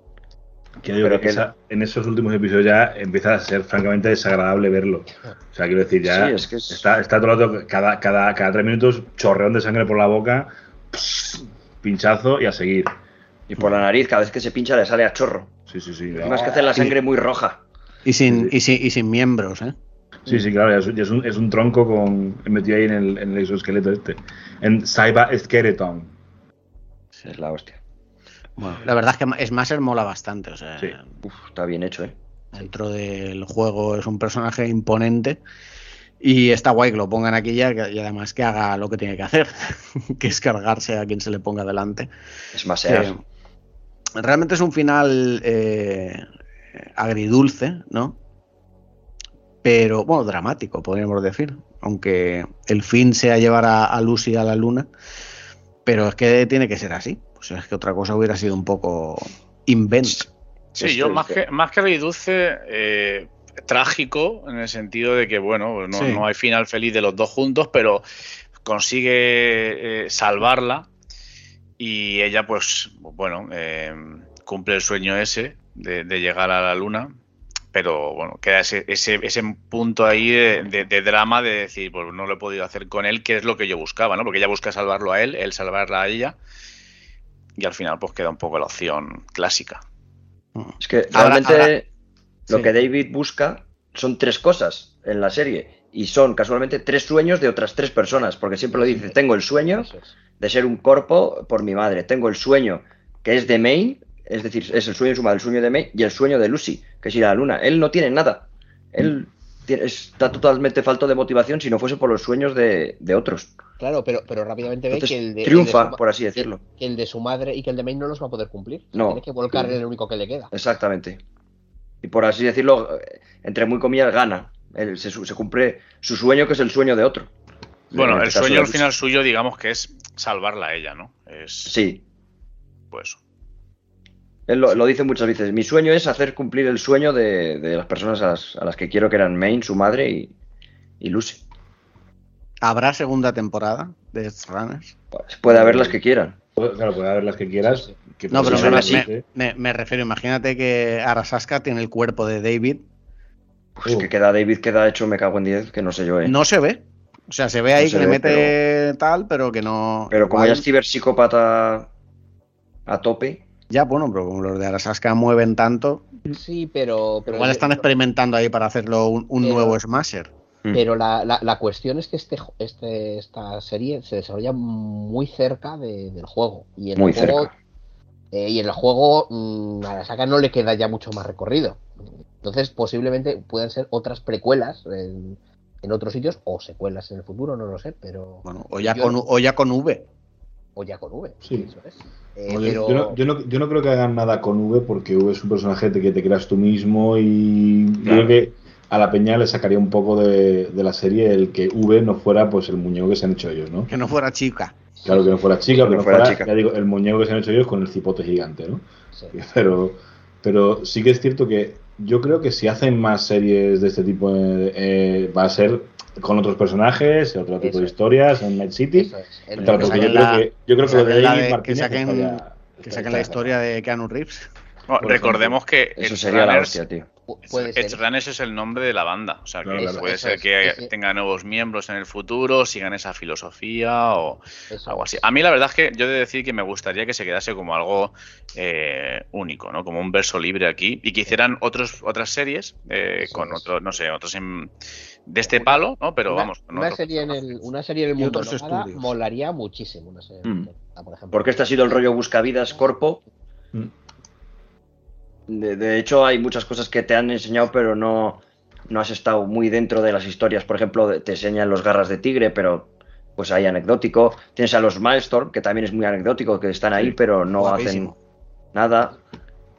Que digo Pero que que esa- en esos últimos episodios ya empieza a ser francamente desagradable verlo. O sea, quiero decir, ya Sí, es que es- está, está todo el rato, cada, cada, cada tres minutos, chorreón de sangre por la boca, pss, pinchazo y a seguir. Y por la nariz, cada vez que se pincha le sale a chorro. Sí, sí, sí. Además que hace la sangre muy roja. Y sin, Sí, sí. y sin, y sin miembros, ¿eh? Sí, sí, claro, ya es, ya es un, es un tronco con metido ahí en el, en el exoesqueleto este. En Cyber Skeleton. Es la hostia. Bueno, la verdad es que Smasher mola bastante, o sea, Sí. Uf, está bien hecho, ¿eh? dentro del juego es un personaje imponente y está guay que lo pongan aquí ya y además que haga lo que tiene que hacer, que es cargarse a quien se le ponga delante. Es más Eh, realmente es un final eh, agridulce, ¿no? Pero, bueno, dramático, podríamos decir. Aunque el fin sea llevar a, a Lucy a la luna. Pero es que tiene que ser así. Pues es que otra cosa hubiera sido un poco invent. Sí, yo más que- que, más que reduce, eh, trágico en el sentido de que, bueno, no, Sí. no hay final feliz de los dos juntos, pero consigue eh, salvarla y ella, pues, bueno, eh, cumple el sueño ese de, de llegar a la luna, pero bueno, queda ese, ese, ese punto ahí de, de- de drama de decir, pues no lo he podido hacer con él, que es lo que yo buscaba, ¿no? Porque ella busca salvarlo a él, él salvarla a ella. Y al final, pues queda un poco la opción clásica. Es que realmente lo sí. que David busca son tres cosas en la serie. Y son casualmente tres sueños de otras tres personas. Porque siempre lo dice, tengo el sueño de ser un corpo por mi madre. Tengo el sueño que es de Maine, es decir, es el sueño de su madre, el sueño de Maine, y el sueño de Lucy, que es ir a la luna. Él no tiene nada. Él tiene- está totalmente falto de motivación si no fuese por los sueños de, de otros. Claro, pero, pero rápidamente ve Entonces, que el de. triunfa, el de su por así decirlo. Que el de su madre y que el de Maine no los va a poder cumplir. No. Tiene que volcar en el único que le queda. Exactamente. Y por así decirlo, entre muy comillas, gana. Él se, su- se cumple su sueño, que es el sueño de otro. Bueno, En el este sueño al final suyo, digamos que es salvarla a ella, ¿no? Es Sí, pues él lo, lo dice muchas veces. Mi sueño es hacer cumplir el sueño de, de las personas a las, a las que quiero, que eran Maine, su madre y, y Lucy. ¿Habrá segunda temporada de Edge Runners? Pues puede haber las que quieran. Claro, puede haber las que quieras. Que No, pero me, así. me- me- me refiero, imagínate que Arasaska tiene el cuerpo de David. Pues Uh. que queda David, queda hecho, me cago en 10, que no sé yo, ¿eh? No se ve. O sea, se ve ahí No se que le mete tal, pero que no. Pero como ya es ciberpsicópata a tope, Ya, bueno, pero como los de Arasaska mueven tanto, Sí, pero. pero igual están experimentando ahí para hacerlo un, un Pero- nuevo Smasher. Pero la, la, la cuestión es que este, este, esta serie se desarrolla muy cerca de- del juego. Y en muy el juego, cerca. eh, y en el juego mm, a la saga no le queda ya mucho más recorrido. Entonces, posiblemente puedan ser otras precuelas en, en otros sitios o secuelas en el futuro, no lo sé, pero. Bueno, o ya, Yo- con, o ya con V. O ya con V. Sí. Eso es. Eh, yo- pero- yo, no, yo no- yo no creo que hagan nada con V porque V es un personaje que te creas tú mismo y Claro. creo que a la peña le sacaría un poco de, de la serie el que V no fuera pues el muñeco que se han hecho ellos, ¿no? Que no fuera chica. Claro que no fuera chica, Que que no no fuera fuera, chica. ya digo, el muñeco que se han hecho ellos con el cipote gigante, ¿no? sí. Pero, pero sí que es cierto que yo creo que si hacen más series de este tipo eh, eh, va a ser con otros personajes, otro tipo Eso de historias en Night City. Es. El- yo creo la- que, yo creo que que lo de David de- que Martínez saquen- está Que está- saquen la historia de Keanu Reeves. Bueno, recordemos que Eso sería la hostia, tío. Pu- puede ser. Edge Runners es el nombre de la banda. O sea, que puede Eso ser es, que tenga nuevos miembros en el futuro, sigan esa filosofía o Eso algo así. A mí la verdad es que yo he de decir que me gustaría que se quedase como algo eh, único, ¿no? Como un verso libre aquí y que hicieran otros, otras series eh, con otros, no sé, otros en- de este palo, ¿no? Pero una, vamos, con una otros serie en el, una serie en el Y mundo nómada molaría muchísimo. Una serie, Mm. por ejemplo. Porque este ha sido el rollo Buscavidas Corpo. Mm. De, de hecho, hay muchas cosas que te han enseñado, pero no, no has estado muy dentro de las historias. Por ejemplo, te enseñan los garras de tigre, pero pues ahí anecdótico. Tienes a los Milestorm, que también es muy anecdótico, que están ahí, Sí. pero no Guapísimo. hacen nada.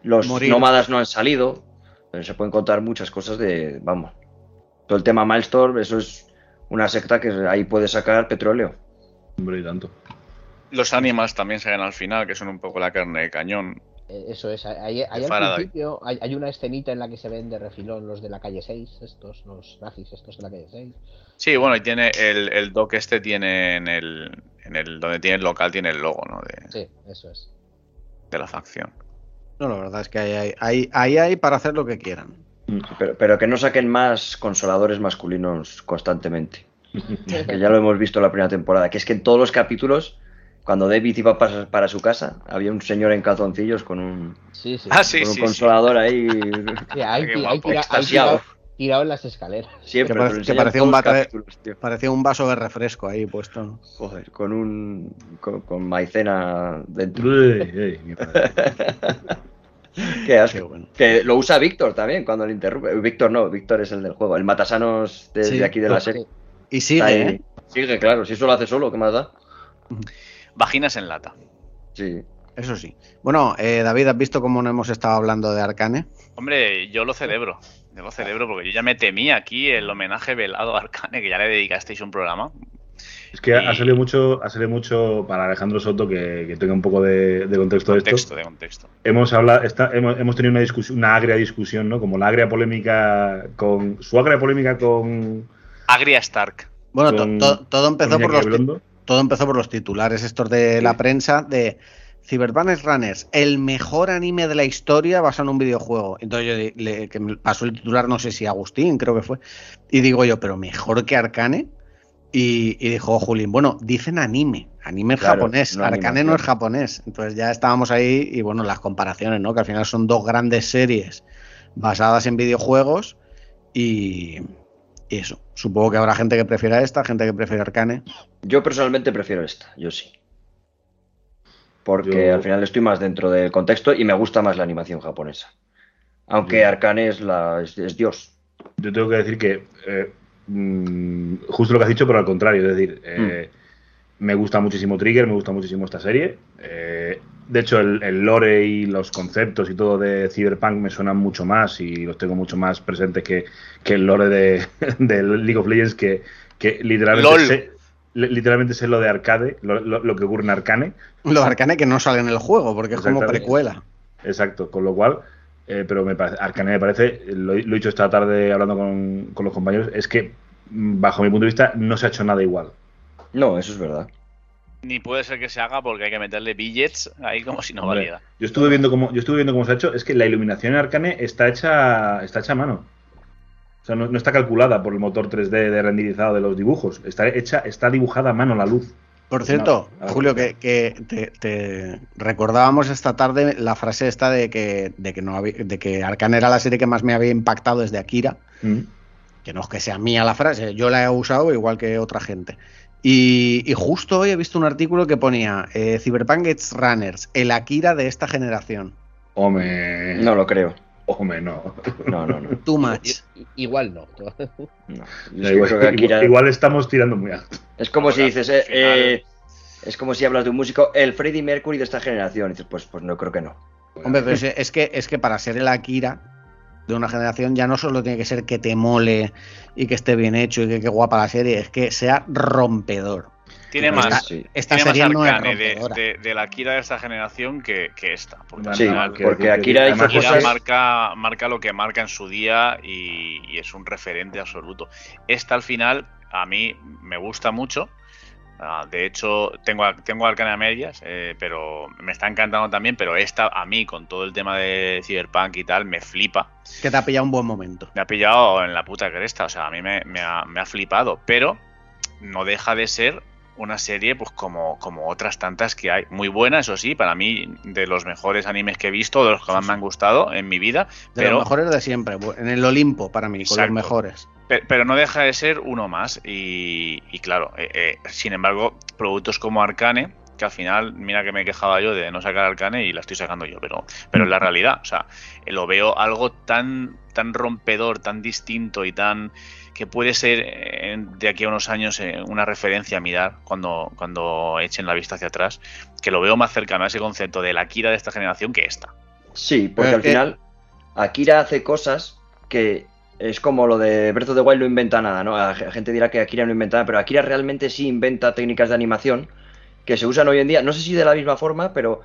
Los Morir. nómadas no han salido. Pero se pueden contar muchas cosas de. Vamos. Todo el tema Milestorm, eso es una secta que ahí puede sacar petróleo. Hombre, y tanto. Los animals también salen al final, que son un poco la carne de cañón. Eh, Eso es, hay, hay al principio, hay, hay una escenita en la que se ven de refilón los de la calle 6, estos, los nazis estos de la calle 6. Sí, bueno, y tiene el, el doc este tiene en el, en el donde tiene el local tiene el logo, ¿no? De, Sí, eso es. de la facción. No, la verdad es que ahí hay, ahí, ahí hay para hacer lo que quieran. Pero, pero que no saquen más consoladores masculinos constantemente. que ya lo hemos visto en la primera temporada, que es que en todos los capítulos, cuando David iba para, para su casa, había un señor en calzoncillos con un, Sí, sí. Ah, sí, con un sí. consolador ahí Sí, ahí, Qué tira- ahí guapo. tira- ahí Extasiado. tirado, tirado en las escaleras. siempre. Que parece- que parecía un. Parecía vaso de refresco ahí puesto. ¿no? Joder, con un con, con maicena dentro. Qué asco. Qué bueno. Que lo usa Víctor también cuando le interrumpe. Víctor no, Víctor es el del juego. El matasanos de, Sí, de aquí de la serie. Y sigue. ¿eh? Sigue, claro. Si eso lo hace solo, ¿qué más da? Vaginas en lata. Sí. Eso sí. Bueno, eh, David, ¿has visto cómo no hemos estado hablando de Arcane? Hombre, yo lo celebro. Yo lo celebro porque yo ya me temí aquí el homenaje velado a Arcane, que ya le dedicasteis un programa. Es que ha salido mucho, ha salido mucho para Alejandro Soto que, que tenga un poco de, de contexto de esto. Contexto, de contexto. Hemos hablado, hemos, hemos tenido una discusión, una agria discusión, ¿no? Como la agria polémica con. Su agria polémica con. Agria Stark. Bueno, to- con- to- todo, empezó por los. Todo empezó por los titulares estos de la prensa de Cyberpunk Runners, el mejor anime de la historia basado en un videojuego. Entonces yo le, que me pasó el titular, no sé si Agustín, creo que fue. Y digo yo, pero mejor que Arcane. Y, y dijo Julín, bueno, dicen anime, anime es Claro, japonés, no Arcane no es japonés. Entonces ya estábamos ahí y bueno, las comparaciones, ¿no? Que al final son dos grandes series basadas en videojuegos y, y eso. Supongo que habrá gente que prefiera esta, gente que prefiere Arcane. Yo personalmente prefiero esta, yo sí. Porque Yo- al final estoy más dentro del contexto y me gusta más la animación japonesa. Aunque Yo- Arcane es, la, es, es Dios. Yo tengo que decir que. eh, mm, justo lo que has dicho, pero al contrario. Es decir, eh, me gusta muchísimo Trigger, me gusta muchísimo esta serie. Eh, de hecho, el, el lore y los conceptos y todo de Cyberpunk me suenan mucho más y los tengo mucho más presentes que, que el lore de, de League of Legends, que, que literalmente sé, li- literalmente sé lo de arcade, lo, lo- lo que ocurre en Arcane. Lo de Arcane que no sale en el juego, porque es como precuela. Exacto, con lo cual, eh, pero me parece, Arcane me parece, lo, he lo he dicho esta tarde hablando con, con los compañeros, es que mm, bajo mi punto de vista no se ha hecho nada igual. No, eso es verdad. Ni puede ser que se haga porque hay que meterle billets ahí como si no Hombre, valiera. Yo estuve viendo cómo, yo estuve viendo cómo se ha hecho, es que la iluminación en Arcane está hecha, está hecha a mano. O sea, no, no está calculada por el motor 3D de renderizado de los dibujos. Está hecha, está dibujada a mano la luz. Por cierto, No. Julio, que, que te, te recordábamos esta tarde la frase esta de que, de que no había- de que Arcane era la serie que más me había impactado desde Akira. Mm. Que no es que sea mía la frase, yo la he usado igual que otra gente. Y, y justo hoy he visto un artículo que ponía eh, Cyberpunk Edge Runners, el Akira de esta generación. Hombre. No lo creo. Hombre, no. No, no, no. Too much. Igual no. igual, creo que Akira- igual- igual estamos tirando muy alto. Es como si dices, eh, eh, es como si hablas de un músico, el Freddie Mercury de esta generación. Y dices, pues, pues no creo que no. Hombre, pero es, es que, es que para ser el Akira de una generación ya no solo tiene que ser que te mole y que esté bien hecho y que qué guapa la serie, es que sea rompedor. Tiene Esta- más, Sí. Esta tiene serie más no es Arcane de, de- de la Akira de esta generación que, que esta. Porque al Sí, final, que- porque que- Akira hizo además Akira cosas... marca, marca lo que marca en su día y, y es un referente absoluto. Esta al final a mí me gusta mucho. Ah, de hecho, tengo, tengo Arcane a medias, eh, pero me está encantando también. Pero esta a mí, con todo el tema de Cyberpunk y tal, me flipa. Que te ha pillado un buen momento. Me ha pillado en la puta cresta. O sea, a mí me, me ha, me ha flipado. Pero no deja de ser una serie, pues como, como otras tantas que hay. Muy buena, eso sí, para mí, de los mejores animes que he visto, de los que más me han gustado en mi vida. De pero, los mejores de siempre, en el Olimpo para mí, con Exacto. los mejores. Pe- pero no deja de ser uno más. Y, y claro, eh, eh, sin embargo, productos como Arcane, que al final, mira que me quejaba yo de no sacar Arcane y la estoy sacando yo, pero, pero es la realidad. O sea, eh, lo veo algo tan, tan rompedor, tan distinto y tan que puede ser eh, de aquí a unos años eh, una referencia a mirar cuando, cuando echen la vista hacia atrás, que lo veo más cercano a ese concepto de la Kira de esta generación que esta. Sí, porque al final Akira hace cosas que es como lo de Breath of the Wild no inventa nada, ¿no? La gente dirá que Akira no inventa nada, pero Akira realmente sí inventa técnicas de animación que se usan hoy en día, no sé si de la misma forma, pero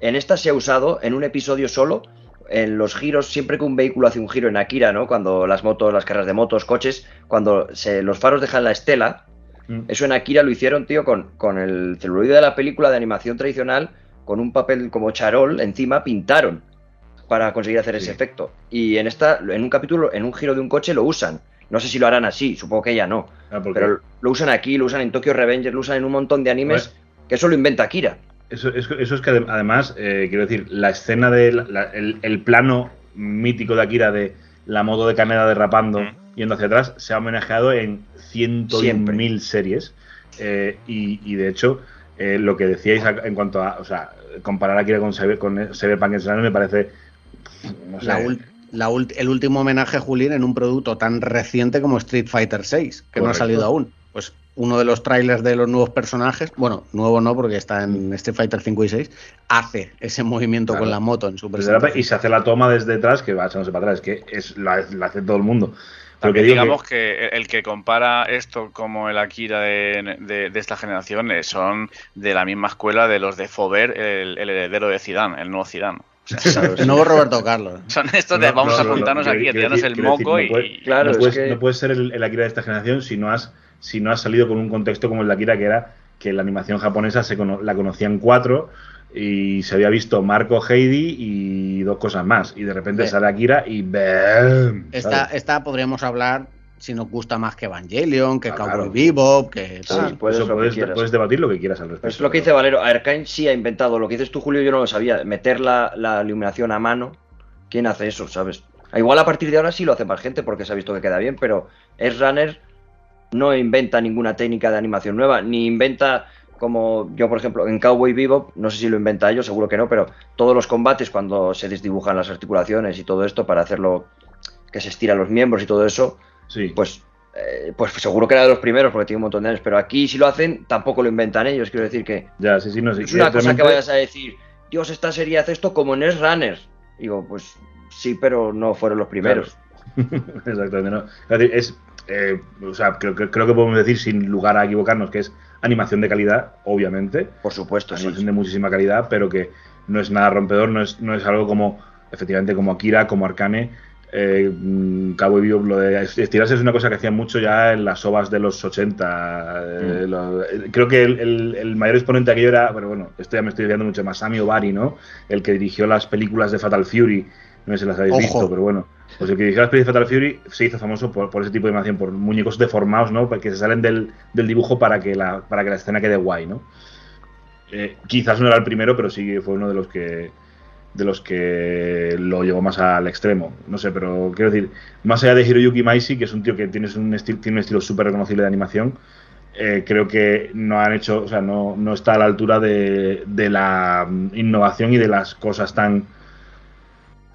en esta se ha usado en un episodio solo, en los giros, siempre que un vehículo hace un giro en Akira, ¿no? Cuando las motos, las carreras de motos, coches, cuando se, los faros dejan la estela, Mm. eso en Akira lo hicieron, tío, con, con el celuloide de la película de animación tradicional, con un papel como charol encima, pintaron para conseguir hacer ese efecto. Y en esta, en un capítulo, en un giro de un coche lo usan. No sé si lo harán así, supongo que ya no. Ah, Pero lo usan aquí, lo usan en Tokyo Revengers, lo usan en un montón de animes Bueno. que eso lo inventa Akira. Eso, eso- eso es que adem- además, eh, quiero decir, la escena de la- la- el, el plano mítico de Akira de la modo de Caneda derrapando Mm. yendo hacia atrás se ha homenajeado en cientos y Siempre. mil series. Eh, y, y de hecho, eh, lo que decíais a- en cuanto a, o sea, comparar Akira con, Cyber, con Cyberpunk Entertainment me parece, no sé, La ul- la ult- el último homenaje a Julín en un producto tan reciente como Street Fighter VI, que no ha salido aún. Pues uno de los trailers de los nuevos personajes, bueno, nuevo no, porque está en Street Fighter 5 y 6, hace ese movimiento Claro. con la moto en su y se hace la toma desde atrás que va echándose para atrás, que es la, la hace todo el mundo. Pero que También digo que- digamos que... el que compara esto como el Akira de, de- de esta generación eh, son de la misma escuela de los de Fover, el, el heredero de Zidane, el nuevo Zidane. El nuevo Roberto Carlos. son estos de No, vamos no, a no, juntarnos no, aquí, a tirarnos el decir, moco no y... puede- Claro, no, es puedes, que- no puedes ser el, el Akira de esta generación si no has si no has salido con un contexto como el de Akira, que era que la animación japonesa se cono- la conocían cuatro y se había visto Marco Heidi y dos cosas más. Y de repente Sí. sale Akira y ¡bam! Esta, esta podríamos hablar si nos gusta más que Evangelion, que Ah, Cowboy claro. Bebop, que Sí, tal. puedes Eso lo que puedes, debatir lo que quieras al respecto. Es lo que dice Valero. Arkane sí ha inventado lo que dices tú, Julio, yo no lo sabía. Meter la, la iluminación a mano. ¿Quién hace eso, sabes? Igual a partir de ahora sí lo hace más gente porque se ha visto que queda bien, pero es Runner no inventa ninguna técnica de animación nueva, ni inventa como yo, por ejemplo, en Cowboy Bebop, no sé si lo inventa ellos, seguro que no, pero todos los combates cuando se desdibujan las articulaciones y todo esto para hacerlo que se estiran los miembros y todo eso, Sí. pues, eh, pues seguro que era de los primeros porque tiene un montón de años, pero aquí si lo hacen tampoco lo inventan ellos, quiero decir que ya, sí, sí, no, sí, es una cosa que vayas a decir, Dios, esta serie hace esto como en Runner. Digo, pues sí, pero no fueron los primeros. Exactamente, ¿no? Es, decir, es, eh, o sea, creo, que- creo que podemos decir sin lugar a equivocarnos que es animación de calidad, obviamente. Por supuesto, sí. animación de muchísima calidad, pero que no es nada rompedor, no es, no es algo como, efectivamente, como Akira, como Arcane. Eh, mm, Cowboy Bebop, lo de estirarse es una cosa que hacían mucho ya en las ovas de los 80. eh, Mm. lo- eh, creo que el, el- el mayor exponente de aquello era, pero bueno, esto ya me estoy olvidando mucho más, Sami Obari, ¿no? El que dirigió las películas de Fatal Fury, no sé si las habéis Ojo. visto, pero bueno. Pues el que dirigió las películas de Fatal Fury se hizo famoso por, por ese tipo de animación, por muñecos deformados, ¿no? Que se salen del, del dibujo para que, la, para que la escena quede guay, ¿no? Eh, quizás no era el primero, pero sí fue uno de los que de los que lo llevó más al extremo. No sé, pero quiero decir, más allá de Hiroyuki Maisi, que es un tío que tiene un, esti- tiene un estilo súper reconocible de animación, eh, creo que no han hecho, o sea, no, no está a la altura de, de la mm, innovación y de las cosas tan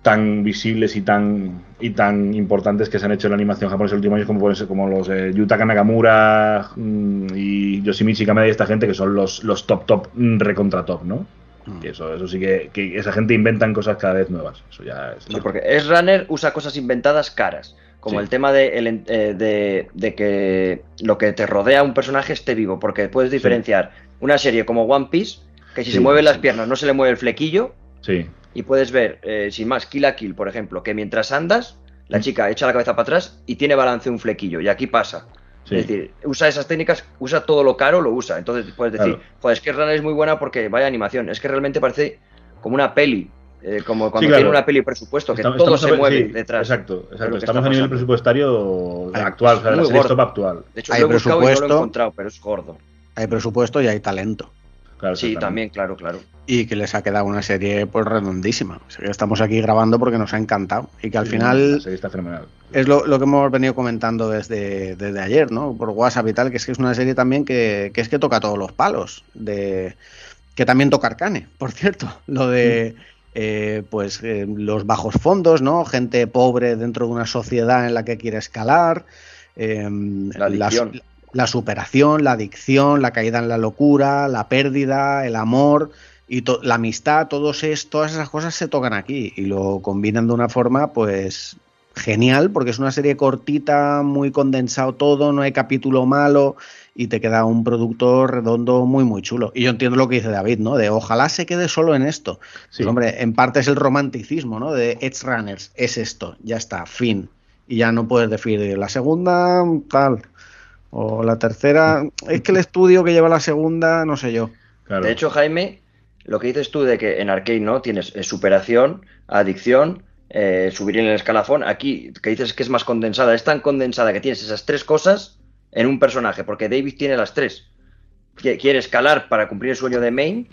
tan visibles y tan y tan importantes que se han hecho en la animación japonesa en los últimos años como pueden ser como los eh, Yutaka Nakamura mm, y Yoshimichi Kameda y esta gente que son los, los top top mm, recontra top, ¿no? Mm. Que eso, eso sí que, que esa gente inventan cosas cada vez nuevas. Eso ya es. Sí, porque es Runner usa cosas inventadas caras. Como Sí. el tema de, el eh, de, de que lo que te rodea a un personaje esté vivo. Porque puedes diferenciar una serie como One Piece, que si Sí, se mueven las piernas no se le mueve el flequillo. Sí, Y puedes ver, eh, sin más, Kill a Kill, por ejemplo, que mientras andas, la Mm. chica echa la cabeza para atrás y tiene balance un flequillo. Y aquí pasa. Sí. Es decir, usa esas técnicas, usa todo lo caro, lo usa. Entonces puedes decir, Claro. joder, es que Runner es muy buena porque vaya animación. Es que realmente parece como una peli. eh, como cuando claro. tiene una peli presupuesto, que Estamos- todo estamos se mueve sí, detrás. Exacto, exacto. Estamos a nivel presupuestario Hay- actual, o sea, la serie actual. De hecho, Hay lo he buscado y no lo he presupuesto. encontrado, pero es gordo. Hay presupuesto y hay talento. Claro, Sí, también, claro, claro. Y que les ha quedado una serie pues redondísima. O sea, que estamos aquí grabando porque nos ha encantado. Y que al Sí, final La serie está fenomenal. es lo, lo que hemos venido comentando desde, desde ayer, ¿no? Por WhatsApp y tal, que es que es una serie también que, que es que toca todos los palos. De, que también toca Arcane, por cierto. Lo de eh, pues eh, los bajos fondos, ¿no? Gente pobre dentro de una sociedad en la que quiere escalar. eh, La adicción. La superación, la adicción, la caída en la locura, la pérdida, el amor y la amistad, todos es, todas esas cosas se tocan aquí y lo combinan de una forma pues genial porque es una serie cortita, muy condensado todo, no hay capítulo malo y te queda un producto redondo muy muy chulo. Y yo entiendo lo que dice David, ¿no? De ojalá se quede solo en esto. Sí. Pues, hombre, en parte es el romanticismo, ¿no? De Edge Runners, es esto, ya está, fin. Y ya no puedes decir la segunda, tal. O la tercera, es que el estudio que lleva la segunda, no sé yo. Claro. De hecho, Jaime, lo que dices tú de que en Arcane no tienes eh, superación, adicción, eh, subir en el escalafón. Aquí, que dices que es más condensada, es tan condensada que tienes esas tres cosas en un personaje, porque David tiene las tres. Qui- Quiere escalar para cumplir el sueño de Main,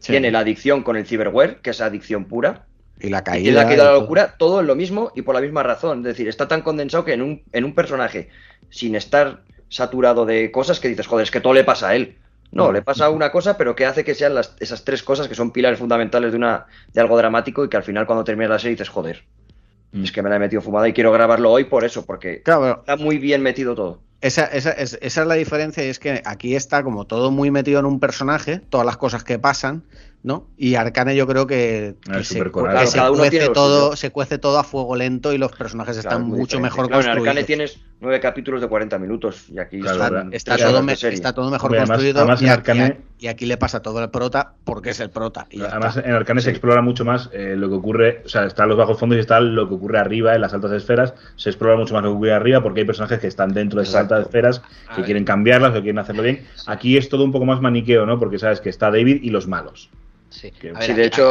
Sí. tiene la adicción con el ciberware, que es adicción pura, Y la y caída. tiene la caída de y la locura, todo en lo mismo y por la misma razón. Es decir, está tan condensado que en un, en un personaje, sin estar saturado de cosas, que dices, joder, es que todo le pasa a él. No, le pasa una cosa, pero que hace que sean las- esas tres cosas que son pilares fundamentales de, una, de algo dramático y que al final cuando terminas la serie dices, joder, Mm. es que me la he metido fumada y quiero grabarlo hoy por eso, porque Claro, está muy bien metido todo. Esa, esa, es, esa es la diferencia y es que aquí está como todo muy metido en un personaje, todas las cosas que pasan, ¿no? Y Arcane yo creo que, Ah, que se, supercorado. que Claro, se cada uno cuece todo, se cuece todo a fuego lento y los personajes Claro, están mucho diferente. mejor Claro, en construidos. Arcane tienes nueve capítulos de 40 minutos y aquí Claro. Está todo, me- está todo mejor además- construido además y, en aquí le pasa todo al prota porque es el prota. y Además, está. en Arcane se explora mucho más eh, lo que ocurre, o sea, están los bajos fondos y está lo que ocurre arriba, en las altas esferas. Se explora mucho más lo que ocurre arriba porque hay personajes que están dentro de esas Exacto. altas esferas que quieren cambiarlas, que quieren hacerlo bien. Aquí es todo un poco más maniqueo, ¿no? Porque sabes que está David y los malos. Sí. Que- A ver, Sí, aquí- de hecho,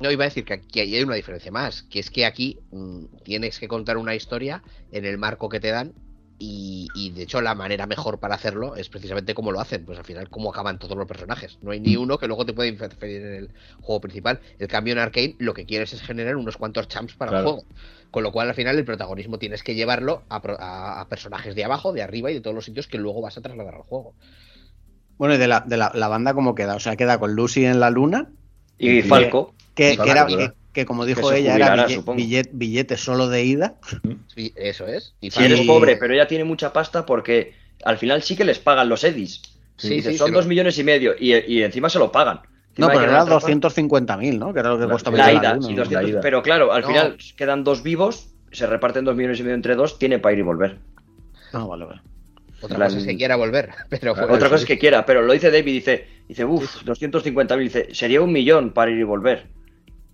No, iba a decir que aquí hay una diferencia más, que es que aquí mm, tienes que contar una historia en el marco que te dan y, y, de hecho la manera mejor para hacerlo es precisamente cómo lo hacen, pues al final cómo acaban todos los personajes. No hay ni uno que luego te pueda interferir en el juego principal. El cambio en Arcane lo que quieres es generar unos cuantos champs para Claro. el juego. Con lo cual al final el protagonismo tienes que llevarlo a- a personajes de abajo, de arriba y de todos los sitios que luego vas a trasladar al juego. Bueno, y de la, de la, la banda cómo queda, o sea, queda con Lucy en la luna, y Y- Falco. que, era, que, que como dijo ella, era jubilará, billete, billete solo de ida. Sí, eso es. Y Si eres pobre, pero ella tiene mucha pasta porque al final sí que les pagan los edis. Sí, Dices, sí, son dos lo- millones y medio y, y encima se lo pagan. No, pero era dar trampa. 250.000, ¿no? Que era lo que La- costaba La ida, luna, sí, ¿no? 200, La ida. pero claro, al No. final quedan dos vivos, se reparten dos millones y medio entre dos, tiene para ir y volver. Ah, vale, vale. Otra cosa es que quiera volver, pero Claro, Otra cosa es que quiera, pero lo dice David, dice, dice, uff, 250.000, dice, sería un millón para ir y volver.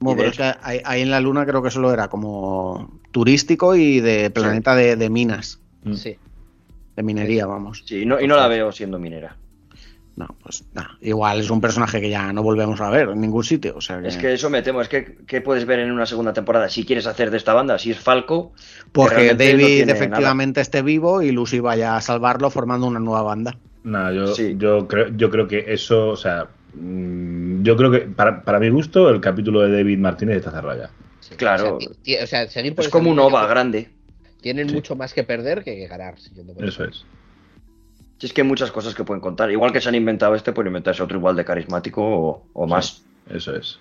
Bueno, pero es que ahí, ahí en la luna creo que solo era como turístico y de planeta de, de minas, sí. de minería, vamos. Sí, y no, y no la veo siendo minera. No, pues nada, igual es un personaje que ya no volvemos a ver en ningún sitio. O sea que... Es que eso me temo, es que ¿qué puedes ver en una segunda temporada? Si quieres hacer de esta banda, si es Falco, que realmente no David efectivamente esté vivo y Lucy vaya a salvarlo formando una nueva banda. Nada, yo, Sí. yo, creo, yo creo que eso, o sea, mm, yo creo que para, para mi gusto el capítulo de David Martínez está cerrado ya. sí. Claro. O sea, ti- ti- o sea, seguir por es como un OVA grande. Tienen Sí. mucho más que perder que ganar. siguiendo por Eso es. Si es que hay muchas cosas que pueden contar. Igual que se han inventado este, pueden inventarse otro igual de carismático o, o más. Eso es.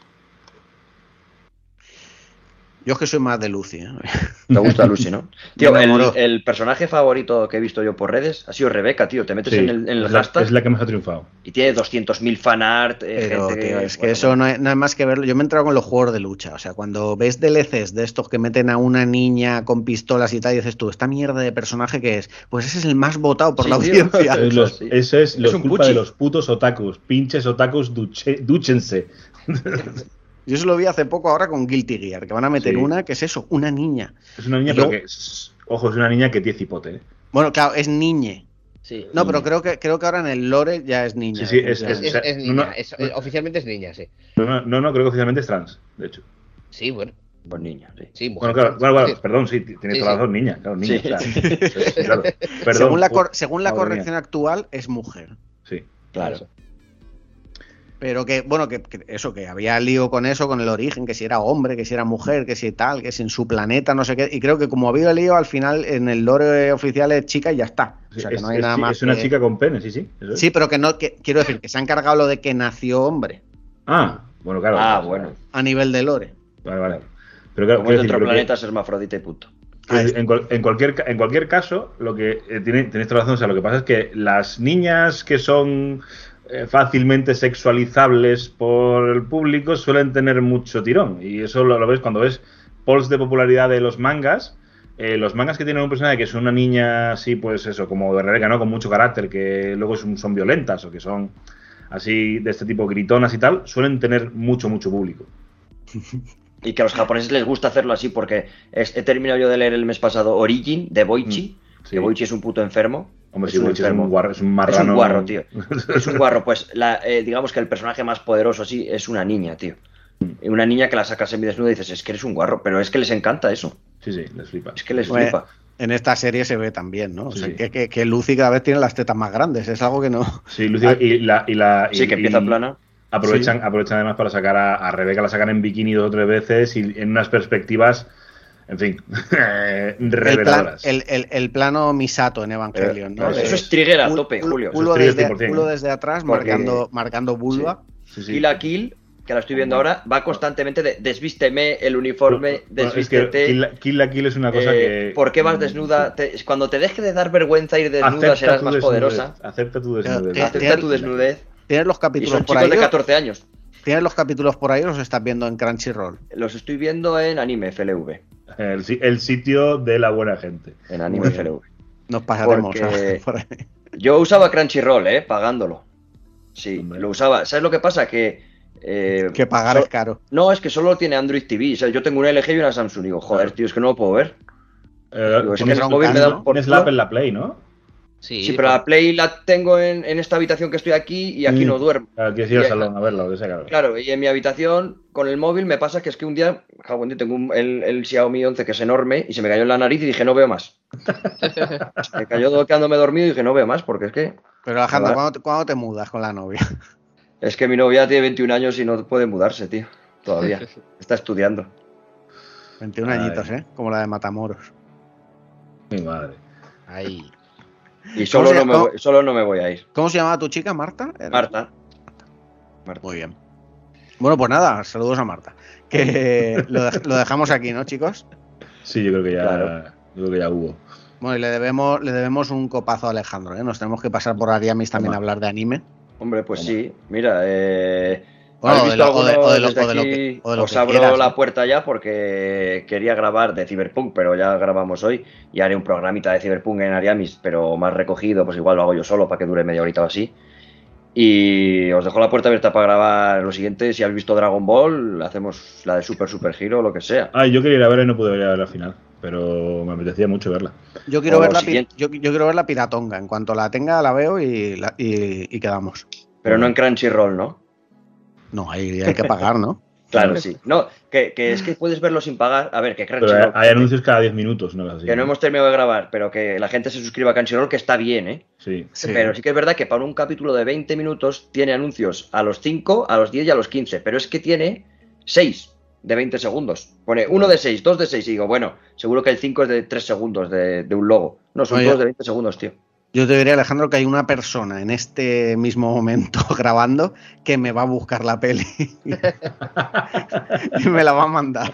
Yo es que soy más de Lucy. ¿eh? Te gusta Lucy, ¿no? Tío, el, personaje favorito que he visto yo por redes ha sido Rebeca, tío. Te metes Sí, en el, en el es, la, hashtag es la que más ha triunfado. y tiene 200.000 fanart. eh, Pero, gente tío, es que bueno, eso no hay, no hay más que verlo. Yo me he entrado con los juegos de lucha. O sea, cuando ves DLCs de estos que meten a una niña con pistolas y tal, y dices tú, ¿esta mierda de personaje que es? Pues ese es el más votado por Sí, la tío. audiencia. Los- sí. Ese es, los culpa puchi. de los putos otakus. Pinches otakus, duche- dúchense. Yo se lo vi hace poco ahora con Guilty Gear, que van a meter Sí. una, que es eso, una niña. Es una niña, pero que. Ojo, es una niña que tiene cipote. ¿eh? Bueno, claro, es niñe. Sí. No, pero creo que creo que ahora en el lore ya es niña. Sí, sí, es- Es, niña, no, es- no. oficialmente es niña, sí. No, no, no, creo que oficialmente es trans, de hecho. Sí, bueno, Pues niña, sí. sí, mujer. Bueno, claro, claro, claro, Sí. perdón, sí, tiene Sí, toda la sí. razón, niña, claro, niña. Claro. Perdón, según la, oh, cor- según la madre mía. corrección actual, es mujer. Sí. Claro. Pero que, bueno, que, que eso, que había lío con eso, con el origen, que si era hombre, que si era mujer, que si tal, que si en su planeta, no sé qué. Y creo que como había lío, al final en el lore oficial es chica y ya está. O sea, que es, no hay es nada más. es una que- chica con pene, sí, sí. eso es. Sí, pero que no, que, quiero decir, que se han cargado lo de que nació hombre Ah, bueno, claro. Ah, bueno. a nivel de lore. Vale, vale. Pero claro, Como otro planeta, es hermafrodita y puto. Que en, cual- en cualquier, en cualquier caso, lo que eh, tiene, tenéis toda la razón, o sea, lo que pasa es que las niñas que son fácilmente sexualizables por el público suelen tener mucho tirón. Y eso lo, lo ves cuando ves polls de popularidad de los mangas. eh, los mangas que tienen un personaje que es una niña así, pues eso, como de Rebeca, ¿no? Con mucho carácter, que luego son, son violentas o que son así de este tipo gritonas y tal, suelen tener mucho, mucho público. Y que a los japoneses les gusta hacerlo así porque es- he terminado yo de leer el mes pasado Origin de Boichi. Mm, sí. Que Boichi es un puto enfermo. Hombre, Es sí, un es un guarro, es un Es marrano. un guarro, tío. Es un guarro. Pues la, eh, digamos que el personaje más poderoso así es una niña, tío. Una niña que la sacas semidesnuda y dices, es que eres un guarro, pero es que les encanta eso. Sí, sí, les flipa. Es que les Bueno, flipa. En esta serie se ve también, ¿no? O Sí, sea, sí. que, que, que Lucy cada vez tiene las tetas más grandes. Es algo que no. Sí, Lucy, y la. Y la y- Sí, que empieza y plana. Aprovechan, aprovechan además para sacar a, a Rebeca, la sacan en bikini dos o tres veces y en unas perspectivas, en fin, El, plan- reveladoras. el, el- el plano Misato en Evangelion, ¿no? Eso es trigger a tope, Julio. Culo desde, 100%, culo ¿eh? desde atrás, Porque- marcando, marcando vulva. Sí, sí. Kill la Kill, que la estoy viendo ahora, va constantemente de desvísteme el uniforme, Bueno, es que desvístete. Kill, la- Kill es una cosa eh, que. ¿Por qué vas desnuda? Te- cuando te deje de dar vergüenza ir desnuda, Acepta serás más desnudez, poderosa. Acepta tu desnudez. eh, Acepta tu desnudez. ¿Tienes los Y capítulos son por chicos ahí? de o- 14 años. ¿Tienes los capítulos por ahí o los estás viendo en Crunchyroll? Los estoy viendo en Anime FLV. El, si- el sitio de la buena gente. En Anime. FLV. Nos pasaremos Porque- por ahí. Yo usaba Crunchyroll, ¿eh? Pagándolo. Sí, Hombre. lo usaba. ¿Sabes lo que pasa? Que. eh, Que pagar so- es caro. No, es que solo tiene Android TV. O sea, yo tengo una LG y una Samsung. Digo, joder, Claro. tío, es que no lo puedo ver. Eh, Digo, es que el móvil me da por Tienes la culo. Apple en la Play, ¿no? Sí, Sí, pero la Play la tengo en, en esta habitación que estoy aquí y aquí Mm. no duermo. Claro, ir al Y- salón a verlo, lo que sea, claro. Claro, y en mi habitación con el móvil me pasa que es que un día, en Dios, tengo un- el, el Xiaomi 11 que es enorme y se me cayó en la nariz y dije, no veo más. Se me cayó quedándome dormido y dije, no veo más porque es que Pero Alejandro. ¿cuándo te, cuándo te mudas con la novia? es que mi novia tiene 21 años y no puede mudarse, tío. Todavía. Está estudiando. 21 Ay. añitos, ¿eh? Como la de Matamoros. Mi madre. Ahí. Y solo se no, me voy, solo no me voy a ir. ¿Cómo se llamaba tu chica, Marta? ¿Era? Marta. Marta. Muy bien. Bueno, pues nada, saludos a Marta. Que lo, dej- lo dejamos aquí, ¿no, chicos? Sí, yo creo que ya, Claro. yo creo que ya hubo. Bueno, y le debemos, le debemos un copazo a Alejandro, ¿eh? Nos tenemos que pasar por Ariamis también a hablar de anime. Hombre, pues Toma. sí. Mira, eh, Bueno, ¿habéis o de visto lo- o de- alguno o de lo- desde o de lo aquí? que- o de lo Os que abro quieras, la puerta ya porque quería grabar de Cyberpunk, pero ya grabamos hoy y haré un programita de Cyberpunk en Ariamis, pero más recogido, pues igual lo hago yo solo para que dure media horita o así. Y os dejo la puerta abierta para grabar lo siguiente. Si habéis visto Dragon Ball, hacemos la de Super Super Hero o lo que sea. Ah, yo quería ir a ver y no pude ir a ver al final, pero me apetecía mucho verla. Yo quiero, O ver la, siguiente. pi- yo, yo quiero ver la piratonga. En cuanto la tenga, la veo y, la- y, y quedamos. Pero no en Crunchyroll, ¿no? No, ahí hay que pagar, ¿no? Claro, sí. No, que, que es que puedes verlo sin pagar. A ver, que Pero hay, hay anuncios cada 10 minutos, ¿no? Así, Que no hemos terminado de grabar, pero que la gente se suscriba a Crunchyroll, que está bien, ¿eh? Sí. Sí. Pero sí que es verdad que para un capítulo de 20 minutos tiene anuncios a los 5, a los 10 y a los 15, pero es que tiene 6 de 20 segundos. Pone uno de 6, dos de 6 y digo, bueno, seguro que el 5 es de 3 segundos de, de un logo. No, son Oye. todos de 20 segundos, tío. Yo te diría, Alejandro, que hay una persona en este mismo momento grabando que me va a buscar la peli y me la va a mandar.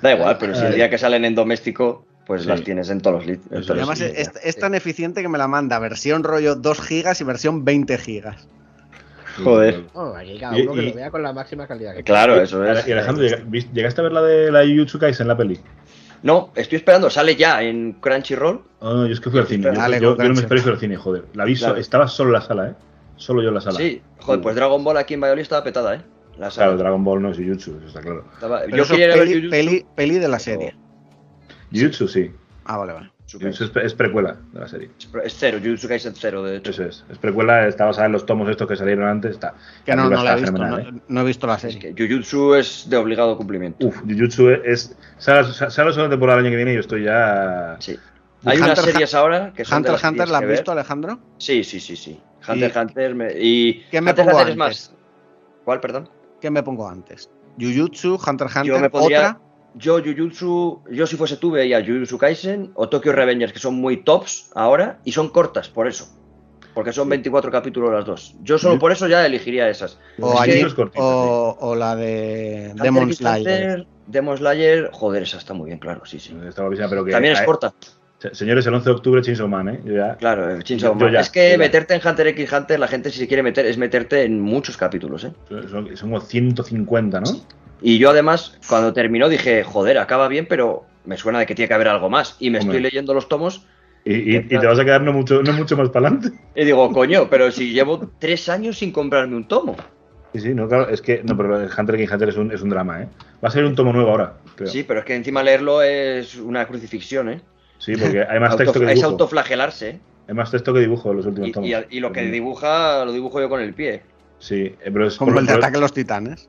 Da igual, pero si el día que salen en doméstico, pues Sí. las tienes en todos los lit- en Eso todos los Además, es, es tan eficiente que me la manda versión rollo 2 gigas y versión 20 gigas. Joder. Oh, aquí cada Y- uno que y- lo vea con la máxima calidad que Claro, eso es. Y Alejandro, ¿llega- vis- ¿llegaste a ver la de la Jujutsu Kaisen, la peli? No, estoy esperando, sale ya en Crunchyroll. Oh, yo es que fui al cine. Yo, yo- yo no me Crunchy. esperé y fui al cine, joder. La vi Claro. estaba solo en la sala, ¿eh? Solo yo en la sala. Sí, joder, pues Dragon Ball aquí en Valladolid estaba petada, ¿eh? La sala. Claro, Dragon Ball no es Jujutsu, eso está claro. Estaba- Yo eso quería a ver peli, Jujutsu, peli, peli de la serie. Jujutsu sí. Ah, vale, vale. Jujutsu es, pre- es precuela de la serie. Es cero, Jujutsu Kaisen cero, de hecho. Eso es. Es precuela, está basada en los tomos estos que salieron antes. Está. Que no, no la he visto, no, ¿eh? no he visto la Es serie. que Jujutsu es de obligado cumplimiento. Uf, Jujutsu es. La segunda temporada el año que viene y yo estoy ya. Sí. ¿Y Hay unas Hunter series ahora que son de Hunter las x que Hunter, ¿la has visto, Alejandro? Sí, sí, sí, sí. Hunter ¿Y x Hunter me- y qué me Hunter pongo Hunter es antes? más. ¿Cuál, perdón? ¿Qué me pongo antes? Jujutsu, Hunter x Yo Hunter, me pondría otra. Yo Jujutsu, yo si fuese tú veía Jujutsu Kaisen o Tokyo Revengers que son muy tops ahora y son cortas por eso. Porque son 24 capítulos las dos. Yo solo por eso ya elegiría esas. O, Es que allí- eso es cortito, o, o la de Demon Slayer. Demon Slayer, joder, esa está muy bien, claro, sí, sí. Estaba avisando, pero que. También es eh, corta. se- Señores, el 11 de octubre, Chainsaw Man, ¿eh? Yo ya. Claro, el Chainsaw Man. yo ya, es que meterte en Hunter x Hunter, la gente si se quiere meter, es meterte en muchos capítulos, ¿eh? Son, son como 150, ¿no? Y yo además, cuando terminó, dije, joder, acaba bien, pero me suena de que tiene que haber algo más. Y me Hombre. estoy leyendo los tomos Y, y- y te vas a quedar no mucho, no mucho más para adelante. y digo, coño, pero si llevo tres años sin comprarme un tomo. Sí, sí, no, claro, es que. No, pero el Hunter x Hunter es un, es un drama, ¿eh? Va a salir un tomo nuevo ahora, creo. Sí, pero es que encima leerlo es una crucifixión, ¿eh? Sí, porque hay más texto que es dibujo. autoflagelarse. ¿eh? Hay más texto que dibujo en los últimos Y, tomos. y- y lo que Mm. dibuja, lo dibujo yo con el pie. Sí, eh, pero es Como el de Ataque a los Titanes.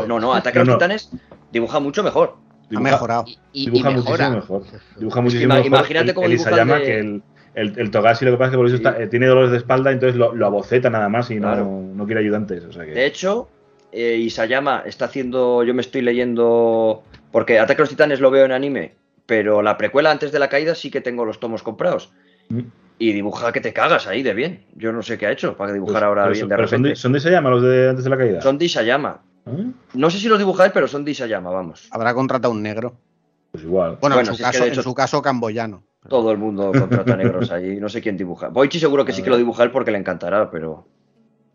Bueno, No, no, Ataque a los no, Titanes dibuja mucho mejor. Ha mejorado. Y, y- y Dibuja mejora. muchísimo mejor. Dibuja muchísimo ima- mejor. imagínate el, cómo el dibuja el Isayama de- que el, el, el Togashi lo que pasa es que por eso Sí. está- eh, tiene dolores de espalda, entonces lo, lo aboceta nada más y Claro. no, no quiere ayudantes. O sea que, De hecho, eh, Isayama está haciendo. Yo me estoy leyendo. Porque Ataque a los Titanes lo veo en anime, pero la precuela antes de la caída sí que tengo los tomos comprados. Mm. Y dibuja que te cagas ahí de bien. Yo no sé qué ha hecho para dibujar Pues- ahora pero bien son- de pero son repente. de, son de Isayama los de antes de la caída. Son de Isayama. ¿Ah? No sé si los dibuja él, pero son de Isayama, vamos. Habrá contratado un negro. Pues igual. Bueno, Bueno, en, su si es que caso, de hecho- en su caso, camboyano. Todo el mundo contrata negros ahí. No sé quién dibuja. Boichi seguro que sí que lo dibuja él porque le encantará, pero.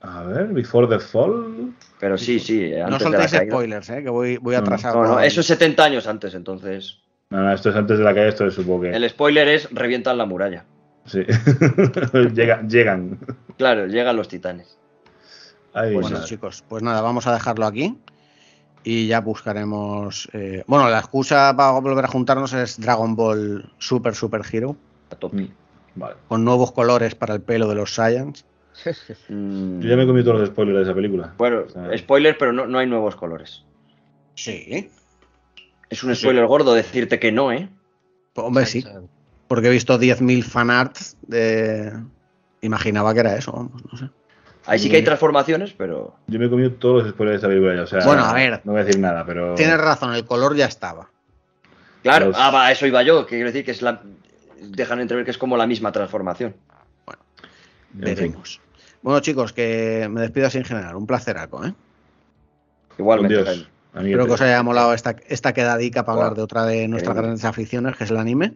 A ver, Before the Fall. Pero sí, sí. No Antes de la soltéis caída. spoilers, ¿eh? que voy, voy No, atrasado. No, no, eso es 70 años antes, entonces. No, no, esto es antes de la caída, esto es supongo que. El spoiler es revientan la muralla. Sí. Llega- llegan. Claro, llegan los titanes. Bueno, madre. chicos, pues nada, vamos a dejarlo aquí. Y ya buscaremos. eh, Bueno, la excusa para volver a juntarnos es Dragon Ball Super Super Hero. A tope. Mm, Vale. Con nuevos colores para el pelo de los Saiyans. Mm, Yo ya me he comido todos los spoilers de esa película. Bueno, O sea, spoiler, pero no, no hay nuevos colores. Sí. Es un spoiler gordo decirte que no, ¿eh? Hombre, sí. Porque he visto 10.000 fanarts de. Imaginaba que era eso, vamos, no sé. Ahí sí que hay transformaciones, pero. Yo me he comido todos los spoilers de esa película ya. O sea, Bueno, a ver. No voy a decir nada, pero. Tienes razón, el color ya estaba. Claro, Los- ah, va, a eso iba yo. que Quiero decir que es la. Dejan entrever que es como la misma transformación. En Veremos. Bueno, chicos, que me despido así en general. Un placeraco, ¿eh? Igualmente. Espero que os haya molado esta, esta quedadica para hablar de otra de nuestras grandes aficiones, que es el anime.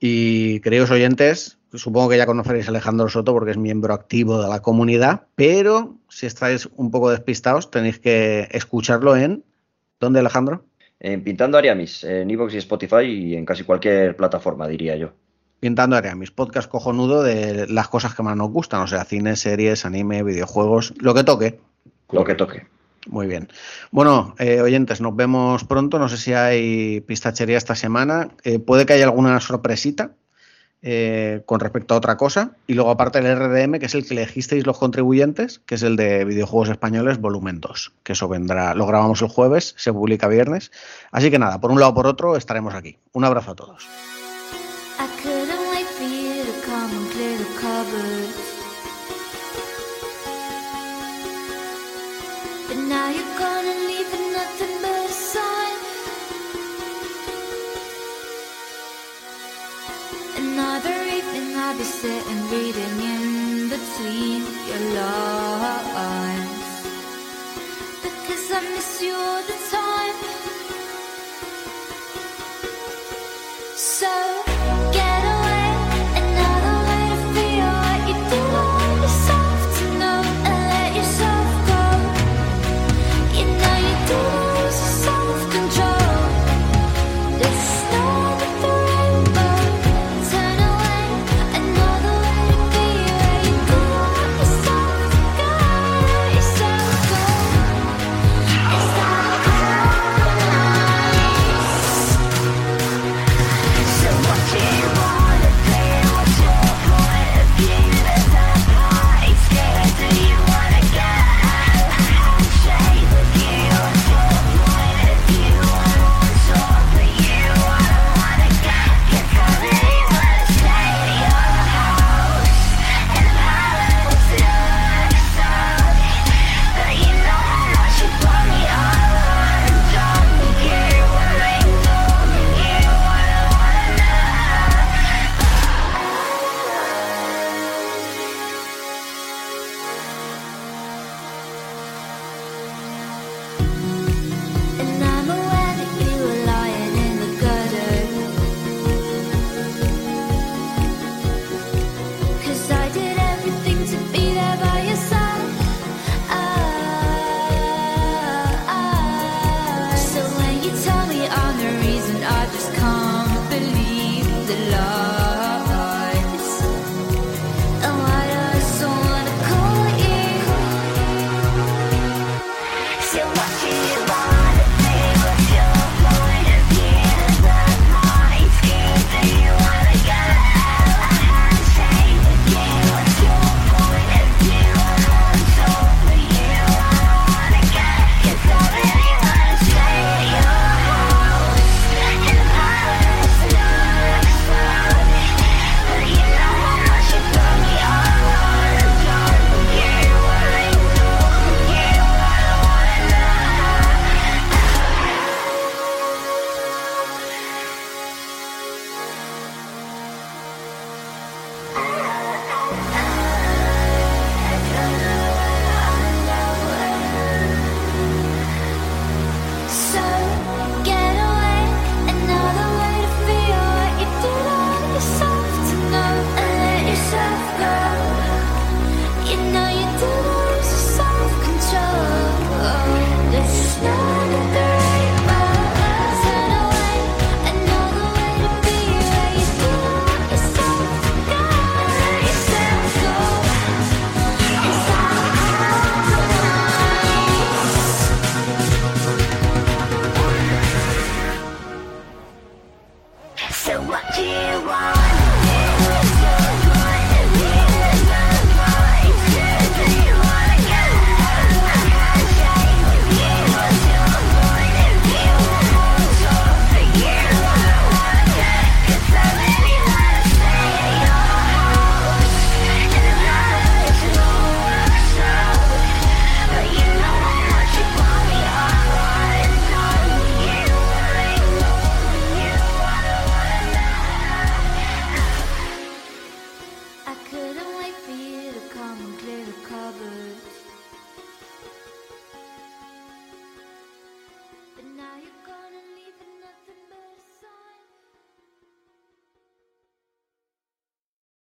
Y queridos oyentes, supongo que ya conoceréis a Alejandro Soto porque es miembro activo de la comunidad, pero si estáis un poco despistados, tenéis que escucharlo en. ¿Dónde, Alejandro? En Pintando Ariamis, en Evox y Spotify y en casi cualquier plataforma, diría yo. Pintando Área, mis podcast cojonudo de las cosas que más nos gustan, o sea, cine, series, anime, videojuegos, lo que toque. Lo que toque. Muy bien. Bueno, eh, oyentes, nos vemos pronto. No sé si hay pistachería esta semana. Eh, puede que haya alguna sorpresita eh, con respecto a otra cosa. Y luego, aparte, el RDM, que es el que elegisteis los contribuyentes, que es el de videojuegos españoles, volumen 2. Que eso vendrá, lo grabamos el jueves, se publica viernes. Así que nada, por un lado o por otro, estaremos aquí. Un abrazo a todos. I'll be sitting reading